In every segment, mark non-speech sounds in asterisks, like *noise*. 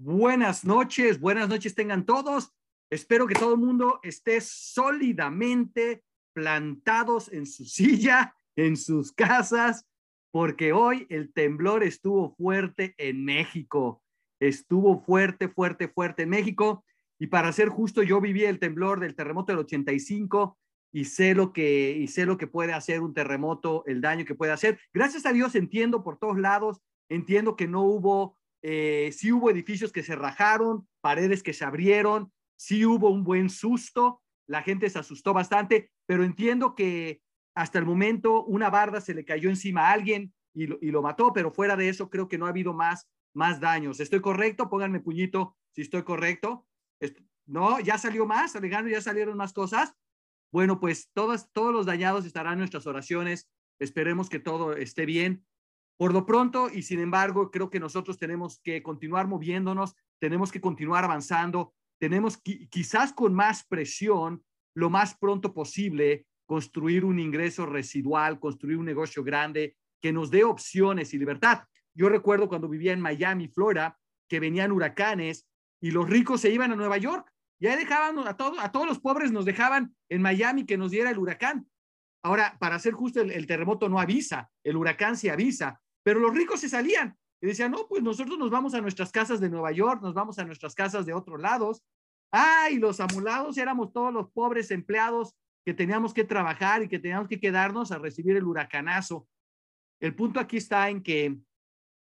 Buenas noches, buenas noches tengan todos. Espero que todo el mundo esté sólidamente plantados en su *laughs* silla, en sus casas, porque hoy el temblor estuvo fuerte en México. Estuvo fuerte, fuerte, fuerte en México. Y para ser justo, yo viví el temblor del terremoto del 85 y sé lo que y sé lo que puede hacer un terremoto, el daño que puede hacer. Gracias a Dios entiendo por todos lados, entiendo que no hubo eh, sí hubo edificios que se rajaron, paredes que se abrieron, sí hubo un buen susto, la gente se asustó bastante, pero entiendo que hasta el momento una barda se le cayó encima a alguien y lo, y lo mató, pero fuera de eso creo que no ha habido más, más daños. ¿Estoy correcto? Pónganme puñito si estoy correcto. No, ya salió más, Alejandro, ya salieron más cosas. Bueno, pues todas, todos los dañados estarán en nuestras oraciones. Esperemos que todo esté bien. Por lo pronto, y sin embargo, creo que nosotros tenemos que continuar moviéndonos, tenemos que continuar avanzando, tenemos quizás con más presión, lo más pronto posible, construir un ingreso residual, construir un negocio grande que nos dé opciones y libertad. Yo recuerdo cuando vivía en Miami, Florida, que venían huracanes y los ricos se iban a Nueva York. Y ahí dejaban a, todos a todos los pobres, nos dejaban en Miami que nos diera el huracán. Ahora, para ser justo, el, el terremoto no avisa, el huracán se avisa. Pero los ricos se salían y decían, no, pues nosotros nos vamos a nuestras casas de Nueva York, nos vamos a nuestras casas de otros lados. Ah, y los amulados éramos todos los pobres empleados que teníamos que trabajar y que teníamos que quedarnos a recibir el huracanazo. El punto aquí está en que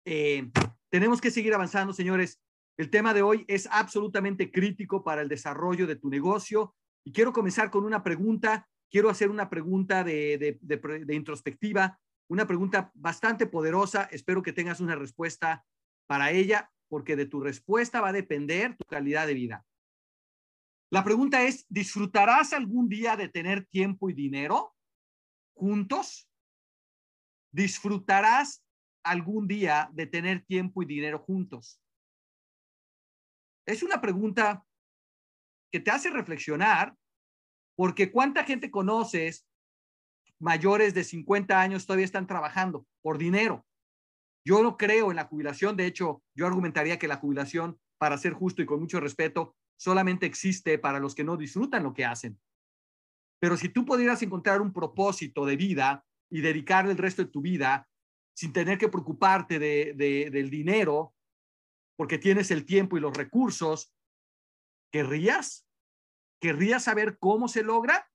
eh, tenemos que seguir avanzando, señores. El tema de hoy es absolutamente crítico para el desarrollo de tu negocio y quiero comenzar con una pregunta. Quiero hacer una pregunta de, de introspectiva una pregunta bastante poderosa. Espero que tengas una respuesta para ella, porque de tu respuesta va a depender tu calidad de vida. La pregunta es, ¿disfrutarás algún día de tener tiempo y dinero juntos? ¿Disfrutarás algún día de tener tiempo y dinero juntos? Es una pregunta que te hace reflexionar, porque ¿cuánta gente conoces mayores de 50 años todavía están trabajando por dinero. Yo no creo en la jubilación, de hecho, yo argumentaría que la jubilación, para ser justo y con mucho respeto, solamente existe para los que no disfrutan lo que hacen. Pero si tú pudieras encontrar un propósito de vida y dedicar el resto de tu vida sin tener que preocuparte de, del dinero, porque tienes el tiempo y los recursos, ¿querrías? ¿Querrías saber cómo se logra?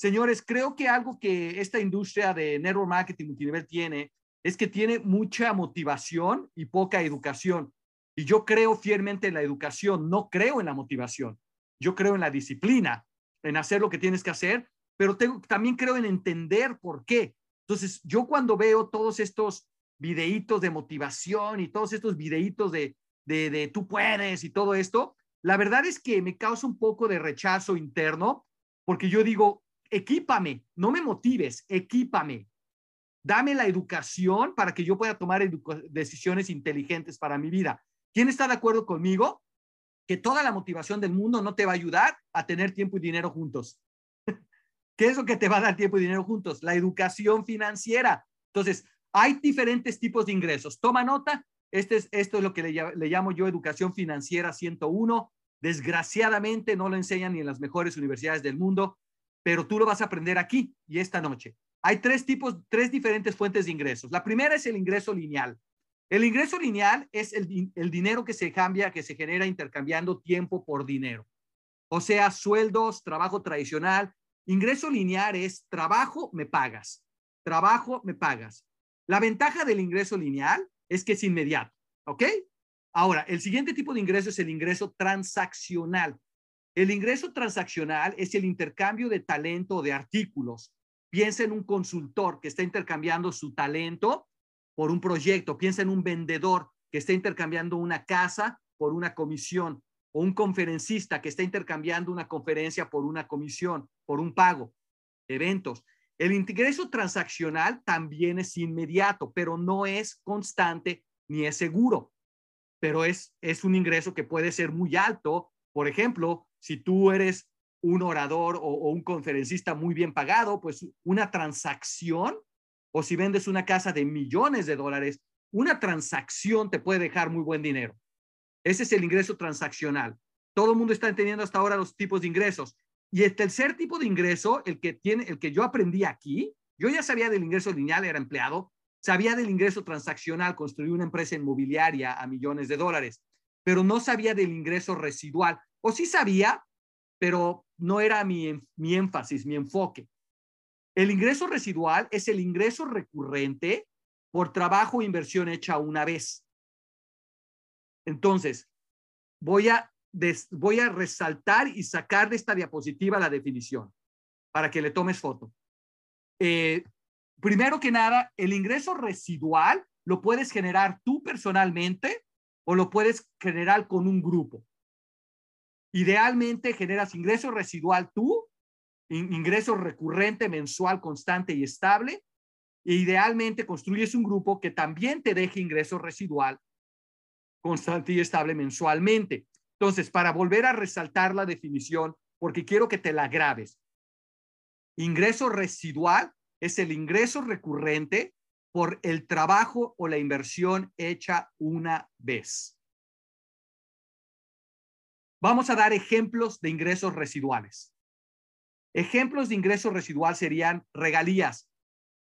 Señores, creo que algo que esta industria de network marketing multinivel tiene es que tiene mucha motivación y poca educación. Y yo creo fielmente en la educación, no creo en la motivación. Yo creo en la disciplina, en hacer lo que tienes que hacer, pero también creo en entender por qué. Entonces, yo cuando veo todos estos videitos de motivación y todos estos videitos de, de, de tú puedes y todo esto, la verdad es que me causa un poco de rechazo interno, porque yo digo, equípame, no me motives, equípame. Dame la educación para que yo pueda tomar decisiones inteligentes para mi vida. ¿Quién está de acuerdo conmigo? Que toda la motivación del mundo no te va a ayudar a tener tiempo y dinero juntos. *laughs* ¿Qué es lo que te va a dar tiempo y dinero juntos? La educación financiera. Entonces, hay diferentes tipos de ingresos. Toma nota. Este es, esto es lo que le, le llamo yo educación financiera 101. Desgraciadamente no lo enseñan ni en las mejores universidades del mundo pero tú lo vas a aprender aquí y esta noche. Hay tres tipos, tres diferentes fuentes de ingresos. La primera es el ingreso lineal. El ingreso lineal es el, dinero que se cambia, que se genera intercambiando tiempo por dinero. O sea, sueldos, trabajo tradicional. Ingreso lineal es trabajo, me pagas. Trabajo, me pagas. La ventaja del ingreso lineal es que es inmediato. ¿Ok? Ahora, el siguiente tipo de ingreso es el ingreso transaccional. El ingreso transaccional es el intercambio de talento de artículos. Piensa en un consultor que está intercambiando su talento por un proyecto. Piensa en un vendedor que está intercambiando una casa por una comisión o un conferencista que está intercambiando una conferencia por una comisión, por un pago, eventos. El ingreso transaccional también es inmediato, pero no es constante ni es seguro, pero es, es un ingreso que puede ser muy alto. Por ejemplo, si tú eres un orador o, un conferencista muy bien pagado, pues una transacción, o si vendes una casa de millones de dólares, una transacción te puede dejar muy buen dinero. Ese es el ingreso transaccional. Todo el mundo está entendiendo hasta ahora los tipos de ingresos. Y el tercer tipo de ingreso, el que tiene, el que yo aprendí aquí, yo ya sabía del ingreso lineal, era empleado, sabía del ingreso transaccional, construí una empresa inmobiliaria a millones de dólares, pero no sabía del ingreso residual. O sí sabía, pero no era mi, mi énfasis, mi enfoque. El ingreso residual es el ingreso recurrente por trabajo o inversión hecha una vez. Entonces, voy a, voy a resaltar y sacar de esta diapositiva la definición para que le tomes foto. Eh, primero que nada, el ingreso residual lo puedes generar tú personalmente o lo puedes generar con un grupo. Idealmente generas ingreso residual tú, ingreso recurrente, mensual, constante y estable. E idealmente construyes un grupo que también te deje ingreso residual constante y estable mensualmente. Entonces, para volver a resaltar la definición, porque quiero que te la grabes. Ingreso residual es el ingreso recurrente por el trabajo o la inversión hecha una vez. Vamos a dar ejemplos de ingresos residuales. Ejemplos de ingresos residual serían regalías.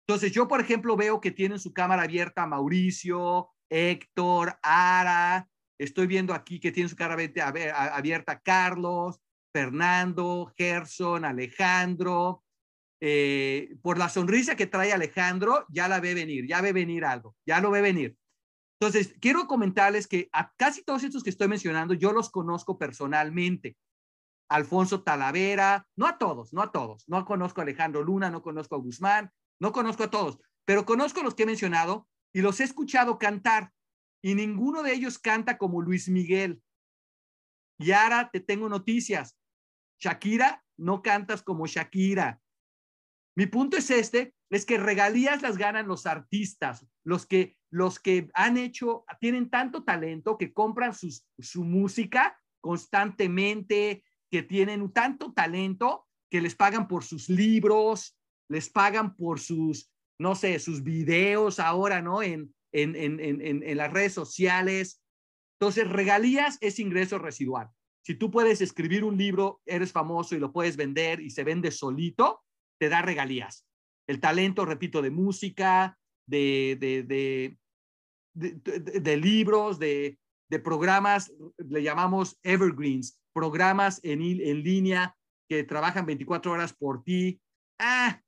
Entonces, yo, por ejemplo, veo que tienen su cámara abierta Mauricio, Héctor, Ara. Estoy viendo aquí que tiene su cara abierta Carlos, Fernando, Gerson, Alejandro. Eh, por la sonrisa que trae Alejandro, ya la ve venir, ya ve venir algo, ya lo ve venir. Entonces, quiero comentarles que a casi todos estos que estoy mencionando, yo los conozco personalmente. Alfonso Talavera, no a todos, no a todos. No conozco a Alejandro Luna, no conozco a Guzmán, no conozco a todos, pero conozco los que he mencionado y los he escuchado cantar y ninguno de ellos canta como Luis Miguel. Y ahora te tengo noticias. Shakira, no cantas como Shakira. Mi punto es este, es que regalías las ganan los artistas, los que, los que han hecho, tienen tanto talento que compran su música constantemente, que tienen tanto talento que les pagan por sus libros, les pagan por sus no sé, sus videos ahora, ¿no? En, en, en, en, en las redes sociales. Entonces, regalías es ingreso residual. Si tú puedes escribir un libro, eres famoso y lo puedes vender y se vende solito, te da regalías. El talento, repito, de música, de, de, de, libros, de, programas, le llamamos evergreens, programas en, en línea que trabajan 24 horas por ti. Ah,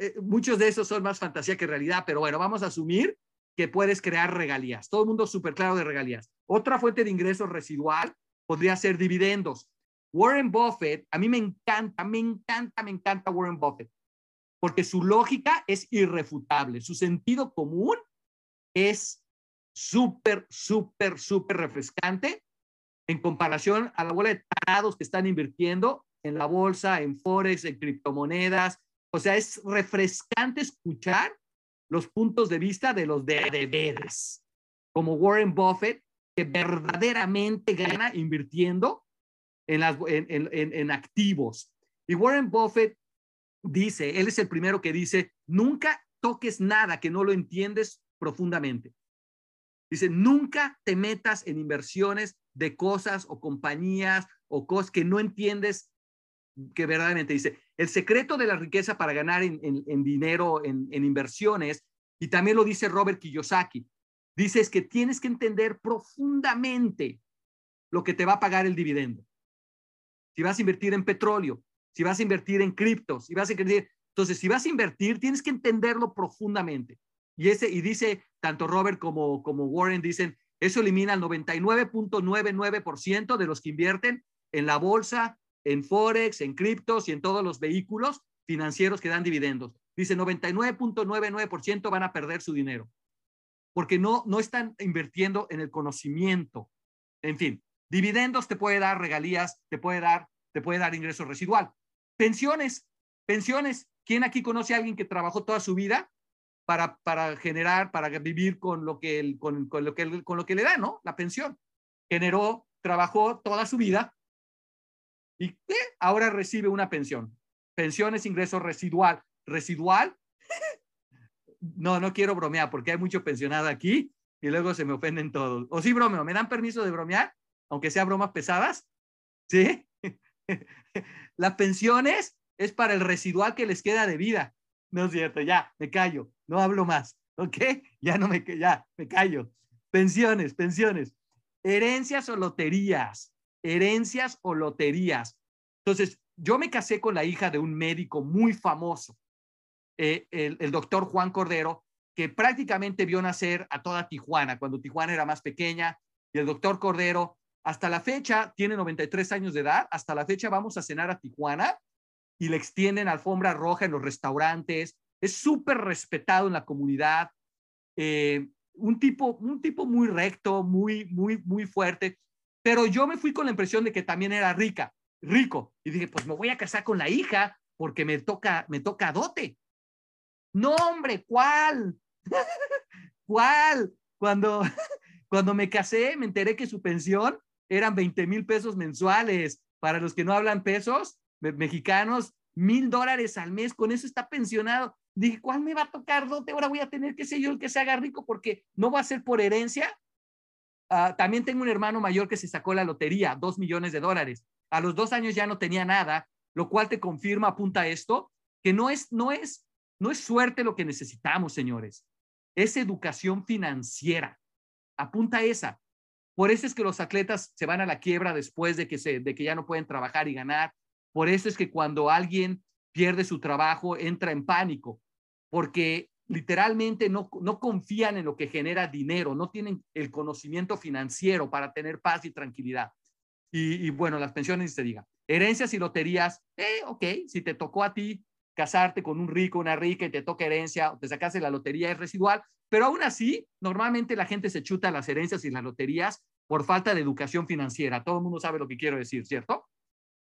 eh, muchos de esos son más fantasía que realidad, pero bueno, vamos a asumir que puedes crear regalías. Todo el mundo súper claro de regalías. Otra fuente de ingresos residual podría ser dividendos. Warren Buffett, a mí me encanta, me encanta, me encanta Warren Buffett, porque su lógica es irrefutable, su sentido común es súper, súper, súper refrescante en comparación a la bola de tarados que están invirtiendo en la bolsa, en forex, en criptomonedas, o sea, es refrescante escuchar los puntos de vista de los de, de como Warren Buffett, que verdaderamente gana invirtiendo en, las, en, en activos. Y Warren Buffett dice, él es el primero que dice, nunca toques nada que no lo entiendes profundamente. Dice, nunca te metas en inversiones de cosas o compañías o cosas que no entiendes que verdaderamente dice, el secreto de la riqueza para ganar en, dinero, en, inversiones, y también lo dice Robert Kiyosaki, dice es que tienes que entender profundamente lo que te va a pagar el dividendo. Si vas a invertir en petróleo, si vas a invertir en criptos, si vas a invertir, entonces si vas a invertir, tienes que entenderlo profundamente. Y ese y dice tanto Robert como como Warren dicen, eso elimina el 99.99% de los que invierten en la bolsa en Forex, en criptos y en todos los vehículos financieros que dan dividendos. Dice 99.99% van a perder su dinero porque no, no están invirtiendo en el conocimiento. En fin, dividendos te puede dar regalías, te puede dar, te puede dar ingreso residual. Pensiones, pensiones. ¿Quién aquí conoce a alguien que trabajó toda su vida para, para generar, para vivir con lo que, con, con, lo que, con lo que le da, ¿no? La pensión. Generó, trabajó toda su vida y ahora recibe una pensión. Pensión es ingreso residual. ¿Residual? *laughs* no, no quiero bromear porque hay mucho pensionado aquí y luego se me ofenden todos. O sí bromeo, ¿me dan permiso de bromear? Aunque sea bromas pesadas. ¿Sí? *laughs* Las pensiones es para el residual que les queda de vida. No es cierto, ya, me callo, no hablo más. ¿Ok? *laughs* Ya no me, ya, me callo. Pensiones, pensiones. Herencias o loterías. Herencias o loterías. Entonces, yo me casé con la hija de un médico muy famoso, eh, el, el doctor Juan Cordero, que prácticamente vio nacer a toda Tijuana, cuando Tijuana era más pequeña, y el doctor Cordero, hasta la fecha, tiene 93 años de edad, hasta la fecha vamos a cenar a Tijuana y le extienden alfombra roja en los restaurantes, es súper respetado en la comunidad, eh, un, tipo, un tipo muy recto, muy, muy, muy fuerte, pero yo me fui con la impresión de que también era rica, rico, y dije, pues me voy a casar con la hija porque me toca, me toca dote. No, hombre, ¿cuál? *laughs* ¿Cuál? Cuando, *laughs* cuando me casé, me enteré que su pensión eran 20 mil pesos mensuales. Para los que no hablan pesos mexicanos, mil dólares al mes, con eso está pensionado. Dije, ¿cuál me va a tocar dote? Ahora voy a tener que ser yo el que se haga rico porque no va a ser por herencia. Ah, también tengo un hermano mayor que se sacó la lotería, dos millones de dólares. A los dos años ya no tenía nada, lo cual te confirma, apunta esto, que no es, no es, no es suerte lo que necesitamos, señores. Es educación financiera. Apunta esa. Por eso es que los atletas se van a la quiebra después de que, se, de que ya no pueden trabajar y ganar. Por eso es que cuando alguien pierde su trabajo, entra en pánico, porque literalmente no, no confían en lo que genera dinero, no tienen el conocimiento financiero para tener paz y tranquilidad. Y, bueno, las pensiones, se diga, herencias y loterías, eh, ok, si te tocó a ti casarte con un rico, una rica y te toca herencia, o te sacaste la lotería es residual, pero aún así, normalmente la gente se chuta las herencias y las loterías por falta de educación financiera. Todo el mundo sabe lo que quiero decir, ¿cierto?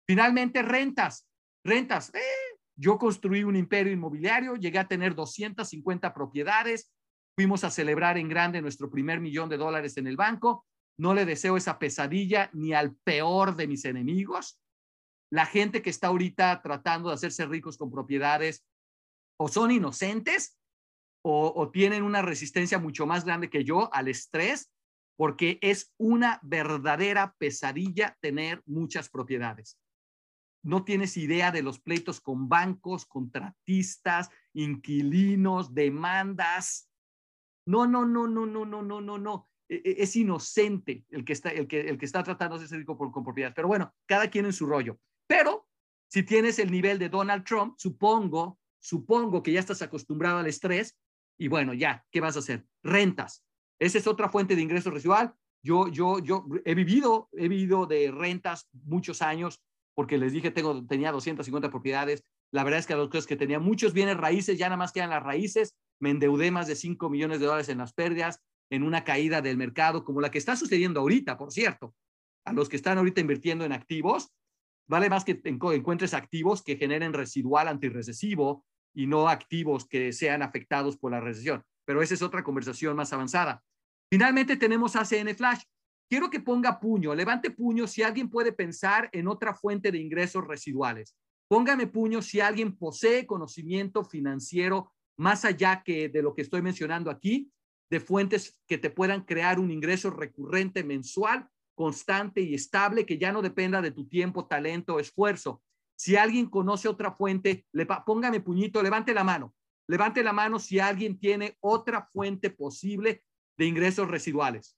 Finalmente, rentas. Rentas. Eh, yo construí un imperio inmobiliario, llegué a tener 250 propiedades, fuimos a celebrar en grande nuestro primer millón de dólares en el banco. No le deseo esa pesadilla ni al peor de mis enemigos. La gente que está ahorita tratando de hacerse ricos con propiedades o son inocentes o, tienen una resistencia mucho más grande que yo al estrés, porque es una verdadera pesadilla tener muchas propiedades no tienes idea de los pleitos con bancos, contratistas, inquilinos, demandas. No, no, no, no, no, no, no, no, no. E, e, es inocente el que está, el que, el que está tratando de hacerse rico con propiedades. Pero bueno, cada quien en su rollo. Pero si tienes el nivel de Donald Trump, supongo, supongo que ya estás acostumbrado al estrés y bueno, ya, ¿qué vas a hacer? Rentas. Esa es otra fuente de ingreso residual. Yo, yo, yo he vivido, he vivido de rentas muchos años porque les dije, tengo, tenía 250 propiedades. La verdad es que a los que tenía muchos bienes raíces, ya nada más quedan las raíces. Me endeudé más de 5 millones de dólares en las pérdidas, en una caída del mercado, como la que está sucediendo ahorita, por cierto. A los que están ahorita invirtiendo en activos, vale más que encuentres activos que generen residual antirrecesivo y no activos que sean afectados por la recesión. Pero esa es otra conversación más avanzada. Finalmente tenemos ACN Flash. Quiero que ponga puño, levante puño si alguien puede pensar en otra fuente de ingresos residuales. Póngame puño si alguien posee conocimiento financiero más allá que de lo que estoy mencionando aquí, de fuentes que te puedan crear un ingreso recurrente mensual, constante y estable, que ya no dependa de tu tiempo, talento o esfuerzo. Si alguien conoce otra fuente, le, póngame puñito, levante la mano. Levante la mano si alguien tiene otra fuente posible de ingresos residuales.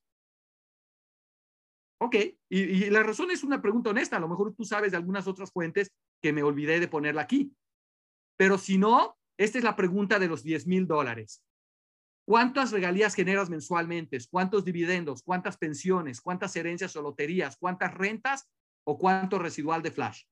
Ok, y, la razón es una pregunta honesta. A lo mejor tú sabes de algunas otras fuentes que me olvidé de ponerla aquí. Pero si no, esta es la pregunta de los 10 mil dólares. ¿Cuántas regalías generas mensualmente? ¿Cuántos dividendos? ¿Cuántas pensiones? ¿Cuántas herencias o loterías? ¿Cuántas rentas? ¿O cuánto residual de Flash?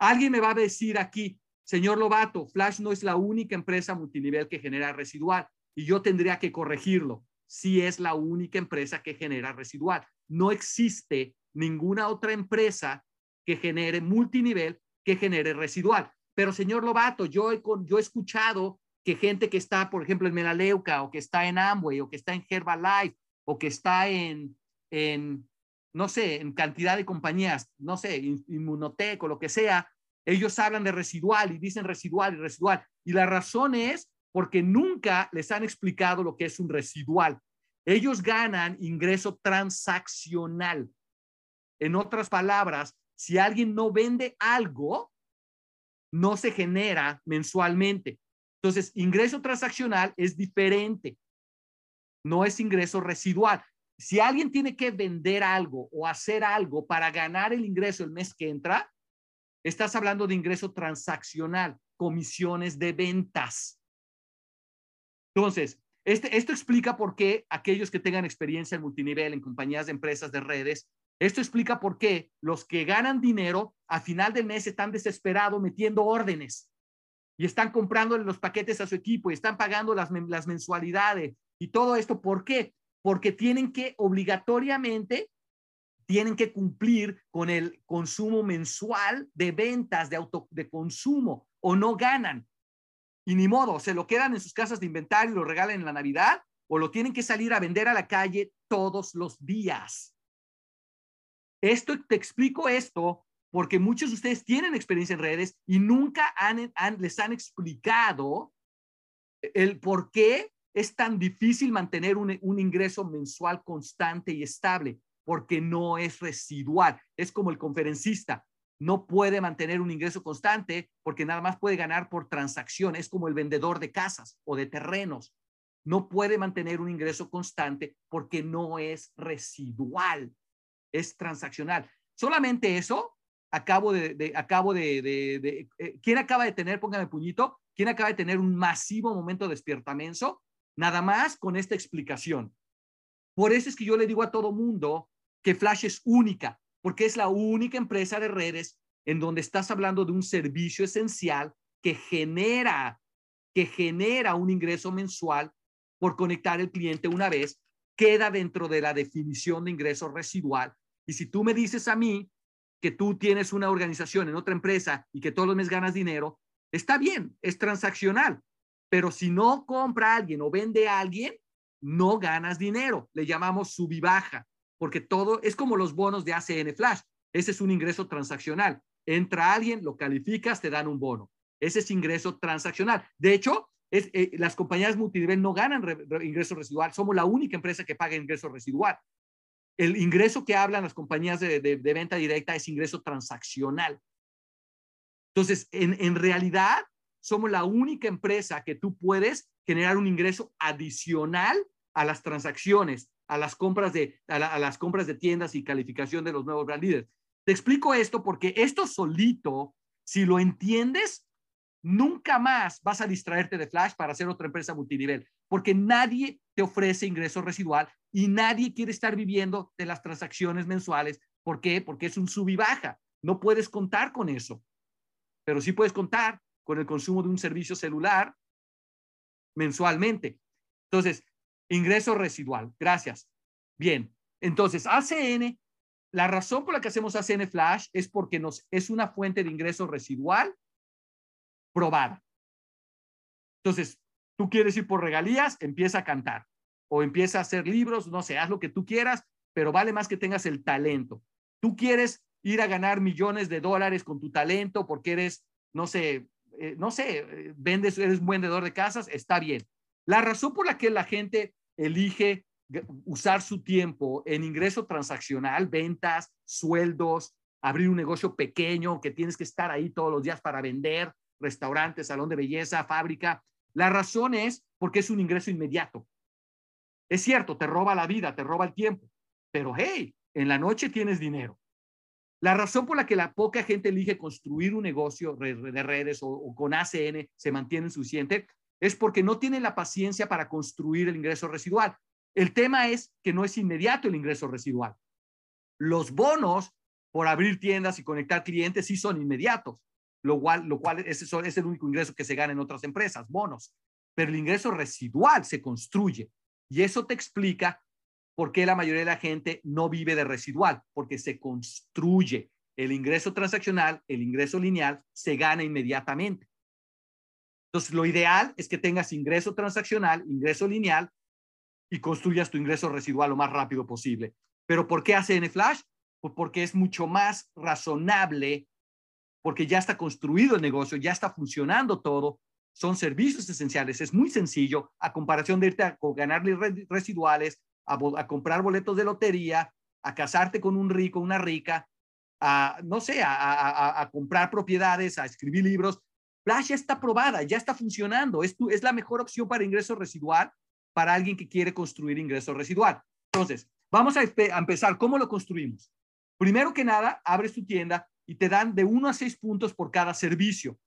Alguien me va a decir aquí, señor Lobato, Flash no es la única empresa multinivel que genera residual y yo tendría que corregirlo. Si es la única empresa que genera residual no existe ninguna otra empresa que genere multinivel, que genere residual. Pero, señor Lobato, yo he, yo he escuchado que gente que está, por ejemplo, en Melaleuca o que está en Amway o que está en Herbalife o que está en, en no sé, en cantidad de compañías, no sé, Inmunotech o lo que sea, ellos hablan de residual y dicen residual y residual. Y la razón es porque nunca les han explicado lo que es un residual. Ellos ganan ingreso transaccional. En otras palabras, si alguien no vende algo, no se genera mensualmente. Entonces, ingreso transaccional es diferente. No es ingreso residual. Si alguien tiene que vender algo o hacer algo para ganar el ingreso el mes que entra, estás hablando de ingreso transaccional, comisiones de ventas. Entonces, este, esto explica por qué aquellos que tengan experiencia en multinivel, en compañías de empresas de redes, esto explica por qué los que ganan dinero a final del mes están desesperados metiendo órdenes y están comprándole los paquetes a su equipo y están pagando las, las mensualidades y todo esto. ¿Por qué? Porque tienen que obligatoriamente, tienen que cumplir con el consumo mensual de ventas de, auto, de consumo o no ganan. Y ni modo, se lo quedan en sus casas de inventario y lo regalan en la Navidad o lo tienen que salir a vender a la calle todos los días. Esto, te explico esto porque muchos de ustedes tienen experiencia en redes y nunca han, les han explicado el por qué es tan difícil mantener un, un ingreso mensual constante y estable, porque no es residual. Es como el conferencista, no puede mantener un ingreso constante porque nada más puede ganar por transacción. Es como el vendedor de casas o de terrenos. No puede mantener un ingreso constante porque no es residual es transaccional. Solamente eso, acabo de, acabo de, eh, ¿quién acaba de tener, póngame puñito, quién acaba de tener un masivo momento de despiertamiento? Nada más con esta explicación. Por eso es que yo le digo a todo mundo que Flash es única, porque es la única empresa de redes en donde estás hablando de un servicio esencial que genera, que genera un ingreso mensual por conectar el cliente una vez, queda dentro de la definición de ingreso residual y si tú me dices a mí que tú tienes una organización en otra empresa y que todos los meses ganas dinero, está bien, es transaccional. Pero si no compra a alguien o vende a alguien, no ganas dinero. Le llamamos subibaja, porque todo es como los bonos de ACN Flash. Ese es un ingreso transaccional. Entra alguien, lo calificas, te dan un bono. Ese es ingreso transaccional. De hecho, eh, las compañías multinivel no ganan ingreso residual. Somos la única empresa que paga ingreso residual el ingreso que hablan las compañías de, venta directa es ingreso transaccional. Entonces, en, realidad, somos la única empresa que tú puedes generar un ingreso adicional a las transacciones, a las compras de, a, las compras de tiendas y calificación de los nuevos brand leaders. Te explico esto porque esto solito, si lo entiendes, nunca más vas a distraerte de Flash para hacer otra empresa multinivel, porque nadie te ofrece ingreso residual y nadie quiere estar viviendo de las transacciones mensuales. ¿Por qué? Porque es un sub y baja. No puedes contar con eso, pero sí puedes contar con el consumo de un servicio celular mensualmente. Entonces, ingreso residual. Gracias. Bien, entonces ACN, la razón por la que hacemos ACN Flash es porque nos es una fuente de ingreso residual probada. Entonces, tú quieres ir por regalías, empieza a cantar o empieza a hacer libros, no sé, haz lo que tú quieras, pero vale más que tengas el talento. Tú quieres ir a ganar millones de dólares con tu talento porque eres, no sé, eh, no sé, eh, vendes, eres un vendedor de casas, está bien. La razón por la que la gente elige usar su tiempo en ingreso transaccional, ventas, sueldos, abrir un negocio pequeño que tienes que estar ahí todos los días para vender, restaurante, salón de belleza, fábrica. La razón es porque es un ingreso inmediato. Es cierto, te roba la vida, te roba el tiempo, pero hey, en la noche tienes dinero. La razón por la que la poca gente elige construir un negocio de redes o, con ACN se mantiene suficiente es porque no tienen la paciencia para construir el ingreso residual. El tema es que no es inmediato el ingreso residual. Los bonos por abrir tiendas y conectar clientes sí son inmediatos, lo cual, es el único ingreso que se gana en otras empresas, bonos. Pero el ingreso residual se construye. Y eso te explica por qué la mayoría de la gente no vive de residual, porque se construye. El ingreso transaccional, el ingreso lineal, se gana inmediatamente. Entonces, lo ideal es que tengas ingreso transaccional, ingreso lineal y construyas tu ingreso residual lo más rápido posible. Pero ¿por qué hace en Flash? Pues porque es mucho más razonable, porque ya está construido el negocio, ya está funcionando todo son servicios esenciales. Es muy sencillo a comparación de irte a ganarle residuales, a, comprar boletos de lotería, a casarte con un rico, una rica, a, no sé, a, comprar propiedades, a escribir libros. Flash ya está probada, ya está funcionando. Es, es la mejor opción para ingreso residual para alguien que quiere construir ingreso residual. Entonces, vamos a, a empezar. ¿Cómo lo construimos? Primero que nada, abres tu tienda y te dan de uno a seis puntos por cada servicio.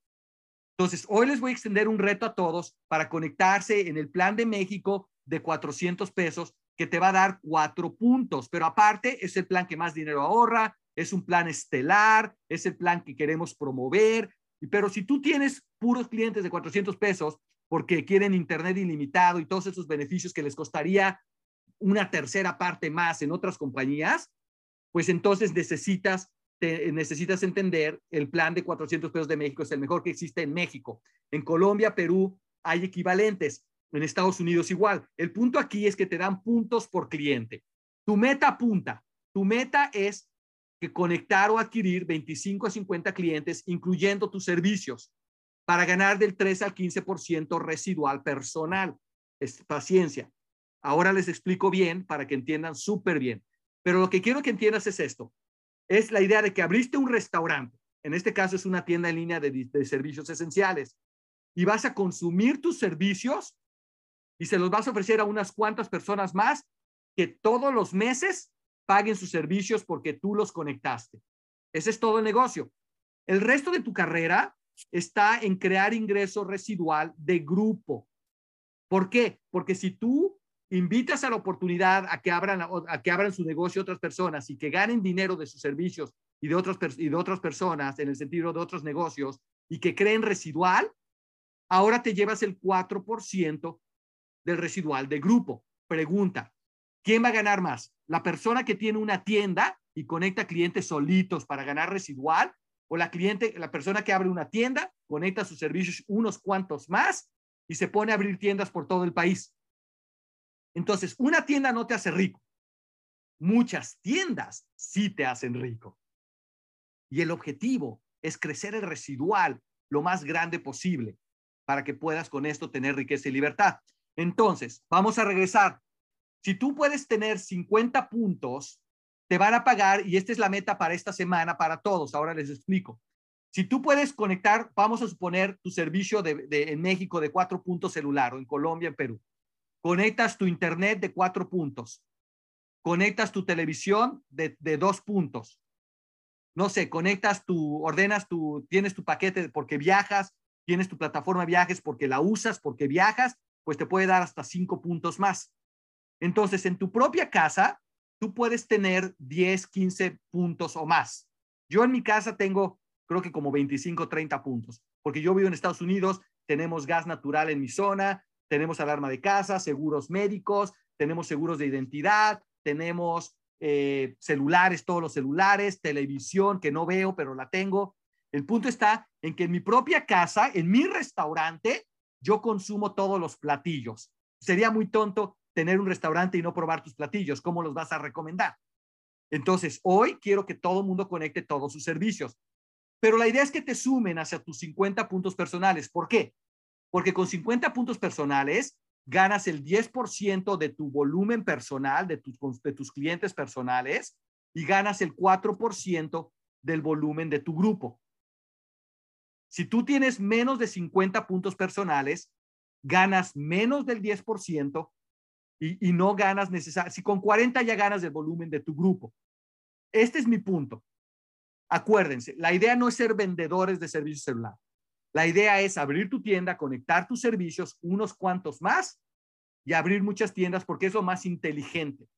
Entonces, hoy les voy a extender un reto a todos para conectarse en el plan de México de 400 pesos que te va a dar cuatro puntos, pero aparte es el plan que más dinero ahorra, es un plan estelar, es el plan que queremos promover, pero si tú tienes puros clientes de 400 pesos porque quieren internet ilimitado y todos esos beneficios que les costaría una tercera parte más en otras compañías, pues entonces necesitas necesitas entender el plan de 400 pesos de México es el mejor que existe en México. En Colombia, Perú, hay equivalentes. En Estados Unidos igual. El punto aquí es que te dan puntos por cliente. Tu meta apunta. Tu meta es que conectar o adquirir 25 a 50 clientes, incluyendo tus servicios, para ganar del 3 al 15% residual personal. Es paciencia. Ahora les explico bien para que entiendan súper bien. Pero lo que quiero que entiendas es esto es la idea de que abriste un restaurante, en este caso es una tienda en línea de, servicios esenciales, y vas a consumir tus servicios y se los vas a ofrecer a unas cuantas personas más que todos los meses paguen sus servicios porque tú los conectaste. Ese es todo el negocio. El resto de tu carrera está en crear ingreso residual de grupo. ¿Por qué? Porque si tú invitas a la oportunidad a que abran, a que abran su negocio otras personas y que ganen dinero de sus servicios y de, otras, y de otras personas en el sentido de otros negocios y que creen residual, ahora te llevas el 4% del residual de grupo. Pregunta, ¿quién va a ganar más? ¿La persona que tiene una tienda y conecta clientes solitos para ganar residual? ¿O la, cliente, la persona que abre una tienda, conecta sus servicios unos cuantos más y se pone a abrir tiendas por todo el país? Entonces, una tienda no te hace rico. Muchas tiendas sí te hacen rico. Y el objetivo es crecer el residual lo más grande posible para que puedas con esto tener riqueza y libertad. Entonces, vamos a regresar. Si tú puedes tener 50 puntos, te van a pagar, y esta es la meta para esta semana, para todos. Ahora les explico. Si tú puedes conectar, vamos a suponer tu servicio de, en México de cuatro puntos celular o en Colombia, en Perú. Conectas tu internet de cuatro puntos. Conectas tu televisión de, dos puntos. No sé, conectas tu, ordenas tu, tienes tu paquete porque viajas, tienes tu plataforma de viajes porque la usas, porque viajas, pues te puede dar hasta cinco puntos más. Entonces, en tu propia casa, tú puedes tener 10, 15 puntos o más. Yo en mi casa tengo, creo que como 25, 30 puntos, porque yo vivo en Estados Unidos, tenemos gas natural en mi zona, tenemos alarma de casa, seguros médicos, tenemos seguros de identidad, tenemos eh, celulares, todos los celulares, televisión que no veo, pero la tengo. El punto está en que en mi propia casa, en mi restaurante, yo consumo todos los platillos. Sería muy tonto tener un restaurante y no probar tus platillos. ¿Cómo los vas a recomendar? Entonces, hoy quiero que todo el mundo conecte todos sus servicios. Pero la idea es que te sumen hacia tus 50 puntos personales. ¿Por qué? Porque con 50 puntos personales ganas el 10% de tu volumen personal, de tus, de tus clientes personales, y ganas el 4% del volumen de tu grupo. Si tú tienes menos de 50 puntos personales, ganas menos del 10% y, y no ganas necesariamente, si con 40 ya ganas el volumen de tu grupo. Este es mi punto. Acuérdense, la idea no es ser vendedores de servicios celular. La idea es abrir tu tienda, conectar tus servicios, unos cuantos más, y abrir muchas tiendas porque es lo más inteligente.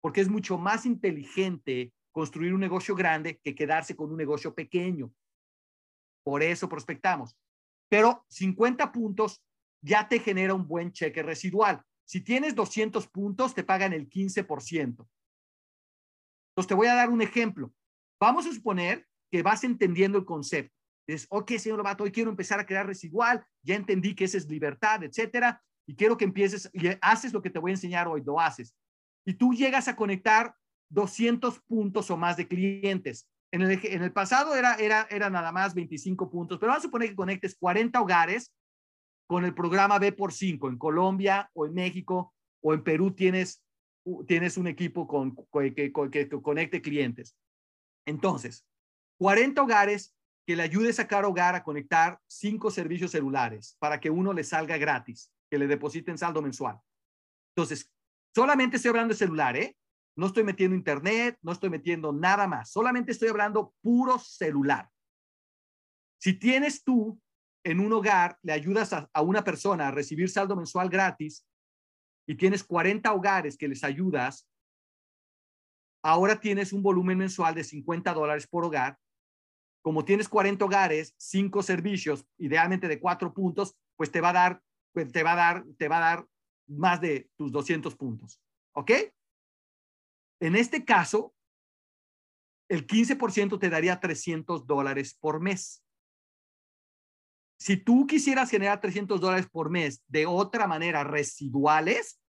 Porque es mucho más inteligente construir un negocio grande que quedarse con un negocio pequeño. Por eso prospectamos. Pero 50 puntos ya te genera un buen cheque residual. Si tienes 200 puntos, te pagan el 15%. Entonces, te voy a dar un ejemplo. Vamos a suponer que vas entendiendo el concepto. Dices, ok, señor Lobato, hoy quiero empezar a crear residual, ya entendí que esa es libertad, etcétera, y quiero que empieces y haces lo que te voy a enseñar hoy, lo haces. Y tú llegas a conectar 200 puntos o más de clientes. En el, en el pasado era, era, era nada más 25 puntos, pero vamos a suponer que conectes 40 hogares con el programa B por 5 en Colombia o en México o en Perú tienes tienes un equipo con, que, que conecte clientes. Entonces, 40 hogares que le ayudes a cada hogar a conectar cinco servicios celulares para que uno le salga gratis, que le depositen saldo mensual. Entonces, solamente estoy hablando de celular, ¿eh? No estoy metiendo internet, no estoy metiendo nada más, solamente estoy hablando puro celular. Si tienes tú en un hogar, le ayudas a, a una persona a recibir saldo mensual gratis y tienes 40 hogares que les ayudas, ahora tienes un volumen mensual de 50 dólares por hogar como tienes 40 hogares, cinco servicios, idealmente de cuatro puntos, pues te va a dar, pues te va a dar, te va a dar más de tus 200 puntos. ¿Ok? En este caso, el 15% te daría 300 dólares por mes. Si tú quisieras generar 300 dólares por mes de otra manera, residuales,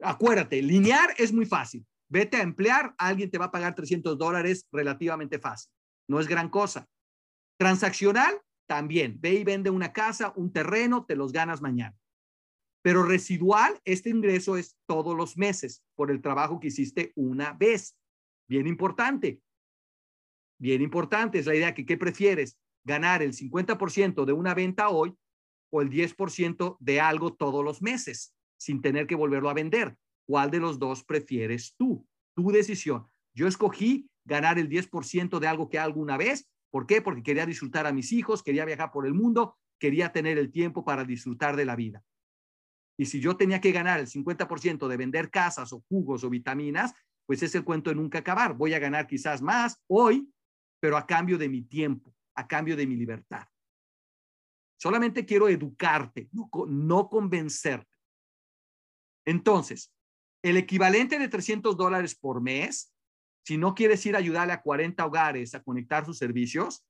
acuérdate, linear es muy fácil. Vete a emplear, alguien te va a pagar 300 dólares relativamente fácil no es gran cosa. Transaccional, también. Ve y vende una casa, un terreno, te los ganas mañana. Pero residual, este ingreso es todos los meses por el trabajo que hiciste una vez. Bien importante. Bien importante es la idea que ¿qué prefieres? ¿Ganar el 50% de una venta hoy o el 10% de algo todos los meses sin tener que volverlo a vender? ¿Cuál de los dos prefieres tú? Tu decisión. Yo escogí ganar el 10% de algo que alguna vez. ¿Por qué? Porque quería disfrutar a mis hijos, quería viajar por el mundo, quería tener el tiempo para disfrutar de la vida. Y si yo tenía que ganar el 50% de vender casas o jugos o vitaminas, pues es el cuento de nunca acabar. Voy a ganar quizás más hoy, pero a cambio de mi tiempo, a cambio de mi libertad. Solamente quiero educarte, no, no convencerte. Entonces, el equivalente de 300 dólares por mes si no quieres ir a ayudarle a 40 hogares a conectar sus servicios,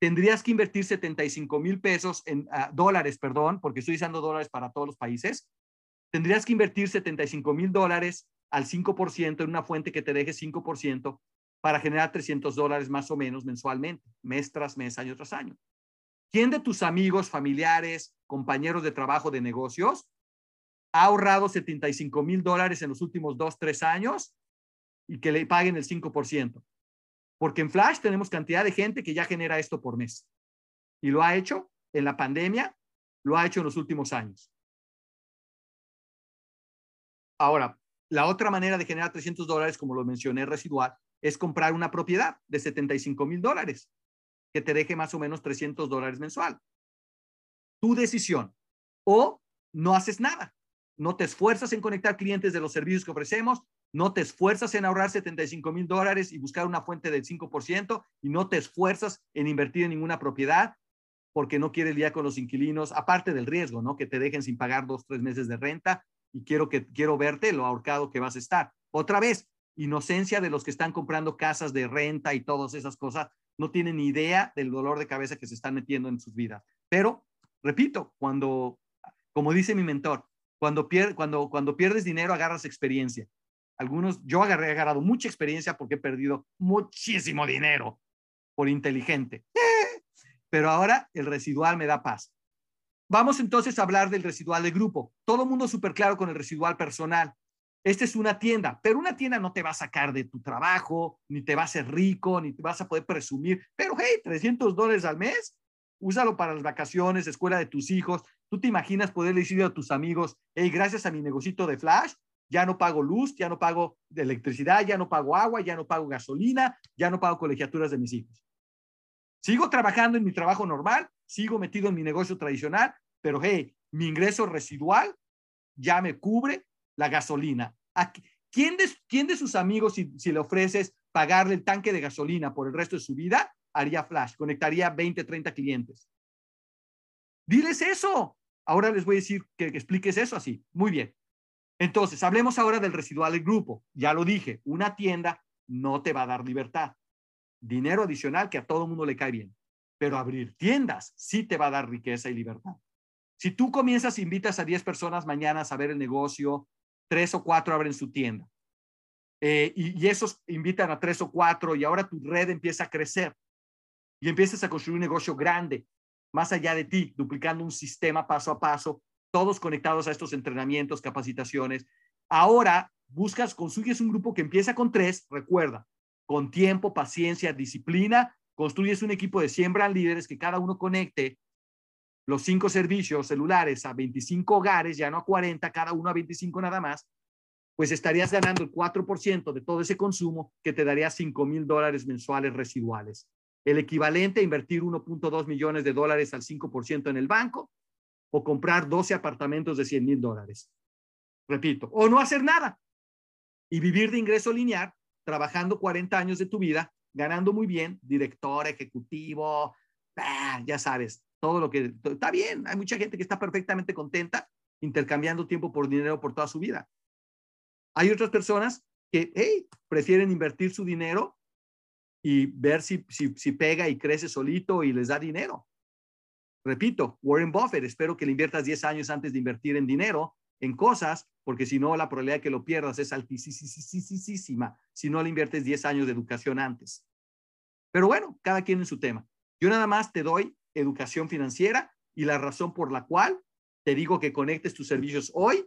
tendrías que invertir 75 mil pesos en ah, dólares, perdón, porque estoy usando dólares para todos los países. Tendrías que invertir 75 mil dólares al 5% en una fuente que te deje 5% para generar 300 dólares más o menos mensualmente, mes tras mes, año tras año. ¿Quién de tus amigos, familiares, compañeros de trabajo de negocios ha ahorrado 75 mil dólares en los últimos dos, tres años y que le paguen el 5%. Porque en Flash tenemos cantidad de gente que ya genera esto por mes. Y lo ha hecho en la pandemia, lo ha hecho en los últimos años. Ahora, la otra manera de generar 300 dólares, como lo mencioné, residual, es comprar una propiedad de 75 mil dólares que te deje más o menos 300 dólares mensual. Tu decisión. O no haces nada. No te esfuerzas en conectar clientes de los servicios que ofrecemos, no te esfuerzas en ahorrar 75 mil dólares y buscar una fuente del 5% y no te esfuerzas en invertir en ninguna propiedad porque no quieres lidiar con los inquilinos, aparte del riesgo, ¿no? Que te dejen sin pagar dos, tres meses de renta y quiero, que, quiero verte lo ahorcado que vas a estar. Otra vez, inocencia de los que están comprando casas de renta y todas esas cosas, no tienen ni idea del dolor de cabeza que se están metiendo en sus vidas. Pero, repito, cuando, como dice mi mentor, cuando, pierdes dinero agarras experiencia algunos, yo agarré, he agarrado mucha experiencia porque he perdido muchísimo dinero por inteligente. *laughs* Pero ahora el residual me da paz. Vamos entonces a hablar del residual de grupo. Todo mundo súper claro con el residual personal. Esta es una tienda, pero una tienda no te va a sacar de tu trabajo, ni te va a hacer rico, ni te vas a poder presumir. Pero hey, 300 dólares al mes, úsalo para las vacaciones, escuela de tus hijos. ¿Tú te imaginas poder decirle a tus amigos, hey, gracias a mi negocito de Flash, ya no pago luz, ya no pago electricidad, ya no pago agua, ya no pago gasolina, ya no pago colegiaturas de mis hijos. Sigo trabajando en mi trabajo normal, sigo metido en mi negocio tradicional, pero hey, mi ingreso residual ya me cubre la gasolina. ¿Quién de, sus amigos, si, le ofreces pagarle el tanque de gasolina por el resto de su vida, haría flash, conectaría 20, 30 clientes? Diles eso. Ahora les voy a decir que expliques eso así. Muy bien. Entonces, hablemos ahora del residual del grupo. Ya lo dije, una tienda no te va a dar libertad. Dinero adicional que a todo mundo le cae bien. Pero abrir tiendas sí te va a dar riqueza y libertad. Si tú comienzas, invitas a 10 personas mañana a ver el negocio, tres o cuatro abren su tienda. Eh, y, y, esos invitan a tres o cuatro y ahora tu red empieza a crecer y empiezas a construir un negocio grande, más allá de ti, duplicando un sistema paso a paso todos conectados a estos entrenamientos, capacitaciones. Ahora buscas, consigues un grupo que empieza con tres, recuerda, con tiempo, paciencia, disciplina, construyes un equipo de 100 brand líderes que cada uno conecte los cinco servicios celulares a 25 hogares, ya no a 40, cada uno a 25 nada más, pues estarías ganando el 4% de todo ese consumo que te daría 5 mil dólares mensuales residuales. El equivalente a invertir 1.2 millones de dólares al 5% en el banco o comprar 12 apartamentos de 100 mil dólares. Repito, o no hacer nada y vivir de ingreso lineal, trabajando 40 años de tu vida, ganando muy bien, director, ejecutivo, ah, ya sabes, todo lo que está bien. Hay mucha gente que está perfectamente contenta intercambiando tiempo por dinero por toda su vida. Hay otras personas que prefieren invertir su dinero y ver si, si, si pega y crece solito y les da dinero. Repito, Warren Buffett, espero que le inviertas 10 años antes de invertir en dinero, en cosas, porque si no, la probabilidad de que lo pierdas es altísima si no le inviertes 10 años de educación antes. Pero bueno, cada quien en su tema. Yo nada más te doy educación financiera y la razón por la cual te digo que conectes tus servicios hoy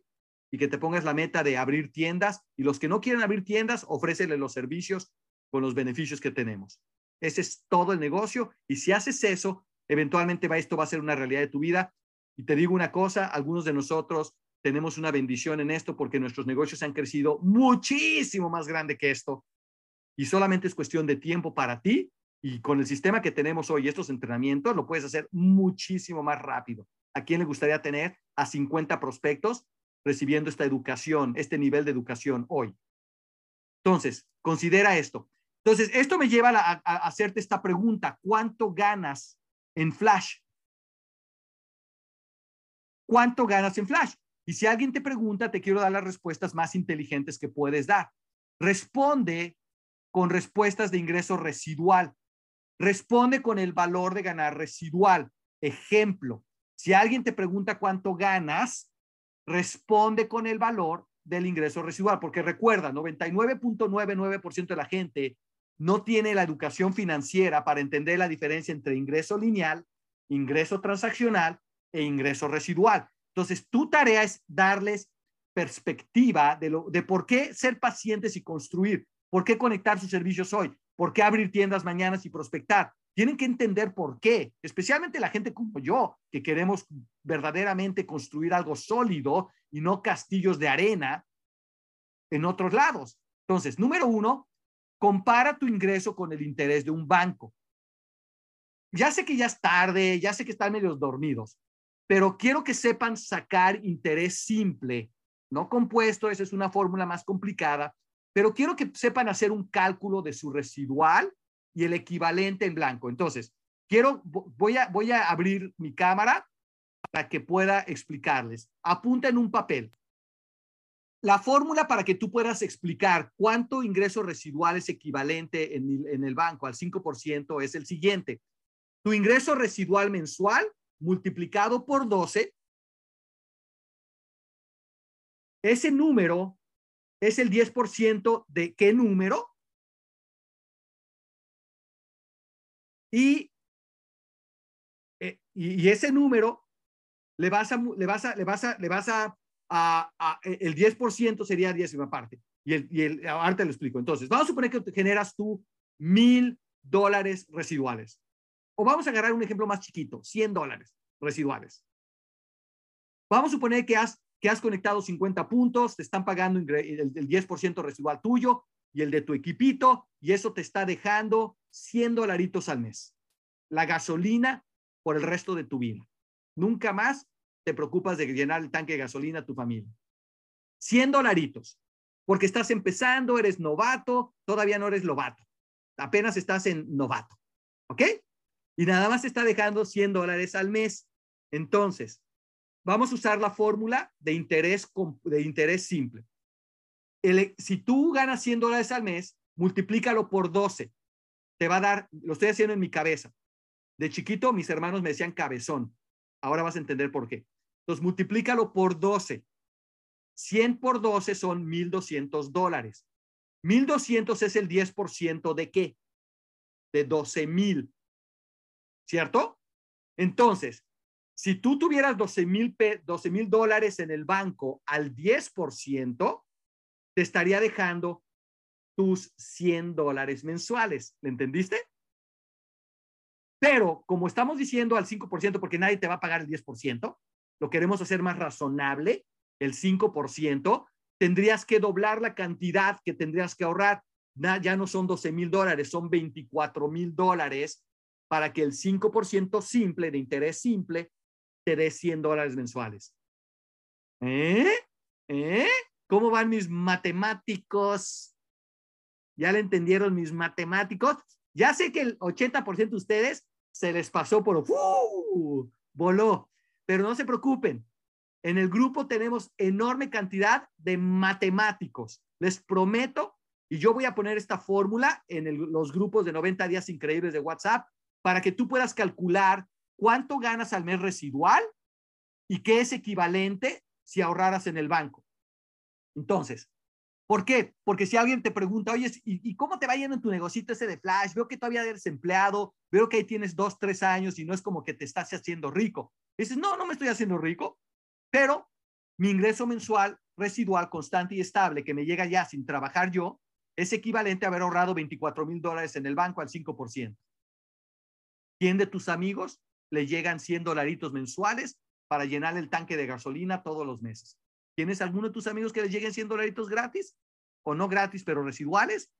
y que te pongas la meta de abrir tiendas y los que no quieren abrir tiendas, ofrécele los servicios con los beneficios que tenemos. Ese es todo el negocio y si haces eso, eventualmente va, esto va a ser una realidad de tu vida. Y te digo una cosa, algunos de nosotros tenemos una bendición en esto porque nuestros negocios han crecido muchísimo más grande que esto. Y solamente es cuestión de tiempo para ti. Y con el sistema que tenemos hoy, estos entrenamientos, lo puedes hacer muchísimo más rápido. ¿A quién le gustaría tener a 50 prospectos recibiendo esta educación, este nivel de educación hoy? Entonces, considera esto. Entonces, esto me lleva a, a hacerte esta pregunta. ¿Cuánto ganas en Flash? ¿Cuánto ganas en Flash? Y si alguien te pregunta, te quiero dar las respuestas más inteligentes que puedes dar. Responde con respuestas de ingreso residual. Responde con el valor de ganar residual. Ejemplo, si alguien te pregunta cuánto ganas, responde con el valor del ingreso residual, porque recuerda, 99.99% de la gente no tiene la educación financiera para entender la diferencia entre ingreso lineal, ingreso transaccional e ingreso residual. Entonces, tu tarea es darles perspectiva de, lo, de por qué ser pacientes y construir, por qué conectar sus servicios hoy, por qué abrir tiendas mañana y prospectar. Tienen que entender por qué, especialmente la gente como yo, que queremos verdaderamente construir algo sólido y no castillos de arena en otros lados. Entonces, número uno, compara tu ingreso con el interés de un banco. Ya sé que ya es tarde, ya sé que están medio dormidos, pero quiero que sepan sacar interés simple, no compuesto, esa es una fórmula más complicada, pero quiero que sepan hacer un cálculo de su residual y el equivalente en blanco. Entonces, quiero, voy a, voy a abrir mi cámara para que pueda explicarles. Apunta en un papel. La fórmula para que tú puedas explicar cuánto ingreso residual es equivalente en, el banco al 5% es el siguiente. Tu ingreso residual mensual multiplicado por 12, ese número es el 10% de qué número. Y, eh, y, ese número le vas a, le vas a, le vas a, a, el 10% sería décima parte. Y el, y el, ahora te lo explico. Entonces, vamos a suponer que generas tú mil dólares residuales. O vamos a agarrar un ejemplo más chiquito, 100 dólares residuales. Vamos a suponer que has, que has conectado 50 puntos, te están pagando el, el 10% residual tuyo y el de tu equipito, y eso te está dejando 100 dolaritos al mes. La gasolina por el resto de tu vida. Nunca más te preocupas de llenar el tanque de gasolina a tu familia. 100 dolaritos, porque estás empezando, eres novato, todavía no eres lobato, apenas estás en novato, ¿ok? y nada más está dejando 100 dólares al mes. Entonces, vamos a usar la fórmula de interés, de interés simple. si tú ganas 100 dólares al mes, multiplícalo por 12. Te va a dar, lo estoy haciendo en mi cabeza. De chiquito, mis hermanos me decían cabezón. Ahora vas a entender por qué. Entonces, multiplícalo por 12. 100 por 12 son 1.200 dólares. 1.200 es el 10% de qué? De 12,000. ¿cierto? Entonces, si tú tuvieras 12 mil 12, dólares en el banco al 10%, te estaría dejando tus 100 dólares mensuales. ¿Le entendiste? Pero como estamos diciendo al 5%, porque nadie te va a pagar el 10%, lo queremos hacer más razonable, el 5%, tendrías que doblar la cantidad que tendrías que ahorrar. Ya no son 12 mil dólares, son 24 mil dólares para que el 5% simple de interés simple te dé 100 dólares mensuales. ¿Eh? ¿Eh? ¿Cómo van mis matemáticos? ¿Ya le entendieron mis matemáticos? Ya sé que el 80% de ustedes se les pasó por ¡uh! voló, pero no se preocupen. En el grupo tenemos enorme cantidad de matemáticos. Les prometo, y yo voy a poner esta fórmula en los grupos de 90 días increíbles de WhatsApp para que tú puedas calcular cuánto ganas al mes residual y qué es equivalente si ahorraras en el banco. Entonces, ¿por qué? Porque si alguien te pregunta, oye, ¿y, cómo te va yendo en tu negocito ese de Flash? Veo que todavía eres empleado, veo que ahí tienes dos, tres años y no es como que te estás haciendo rico. dices, no, no me estoy haciendo rico, pero mi ingreso mensual residual constante y estable que me llega ya sin trabajar yo es equivalente a haber ahorrado 24 mil dólares en el banco al 5%. ¿Quién de tus amigos le llegan 100 dolaritos mensuales para llenar el tanque de gasolina todos los meses? ¿Tienes alguno de tus amigos que les lleguen 100 dolaritos gratis? O no gratis, pero residuales.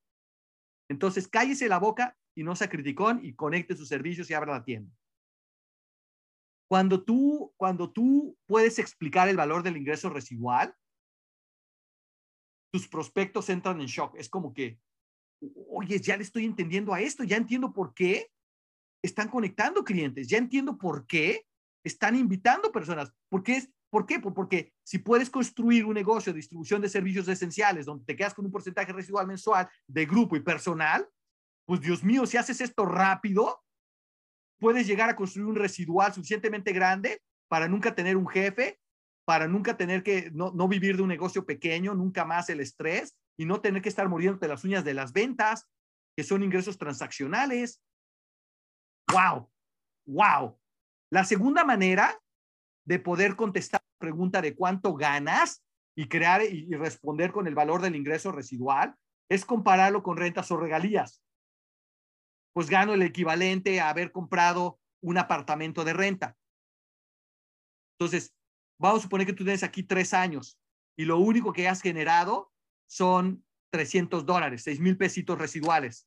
Entonces, cállese la boca y no sea criticón y conecte sus servicios y abra la tienda. Cuando tú, cuando tú puedes explicar el valor del ingreso residual, tus prospectos entran en shock. Es como que, oye, ya le estoy entendiendo a esto, ya entiendo por qué están conectando clientes, ya entiendo por qué están invitando personas. ¿Por qué? ¿Por qué? Porque si puedes construir un negocio de distribución de servicios esenciales donde te quedas con un porcentaje residual mensual de grupo y personal, pues Dios mío, si haces esto rápido, puedes llegar a construir un residual suficientemente grande para nunca tener un jefe, para nunca tener que no, vivir de un negocio pequeño, nunca más el estrés y no tener que estar muriendo de las uñas de las ventas, que son ingresos transaccionales. ¡Wow! ¡Wow! La segunda manera de poder contestar la pregunta de cuánto ganas y crear y responder con el valor del ingreso residual es compararlo con rentas o regalías pues gano el equivalente a haber comprado un apartamento de renta. Entonces, vamos a suponer que tú tienes aquí tres años y lo único que has generado son 300 dólares, 6 mil pesitos residuales.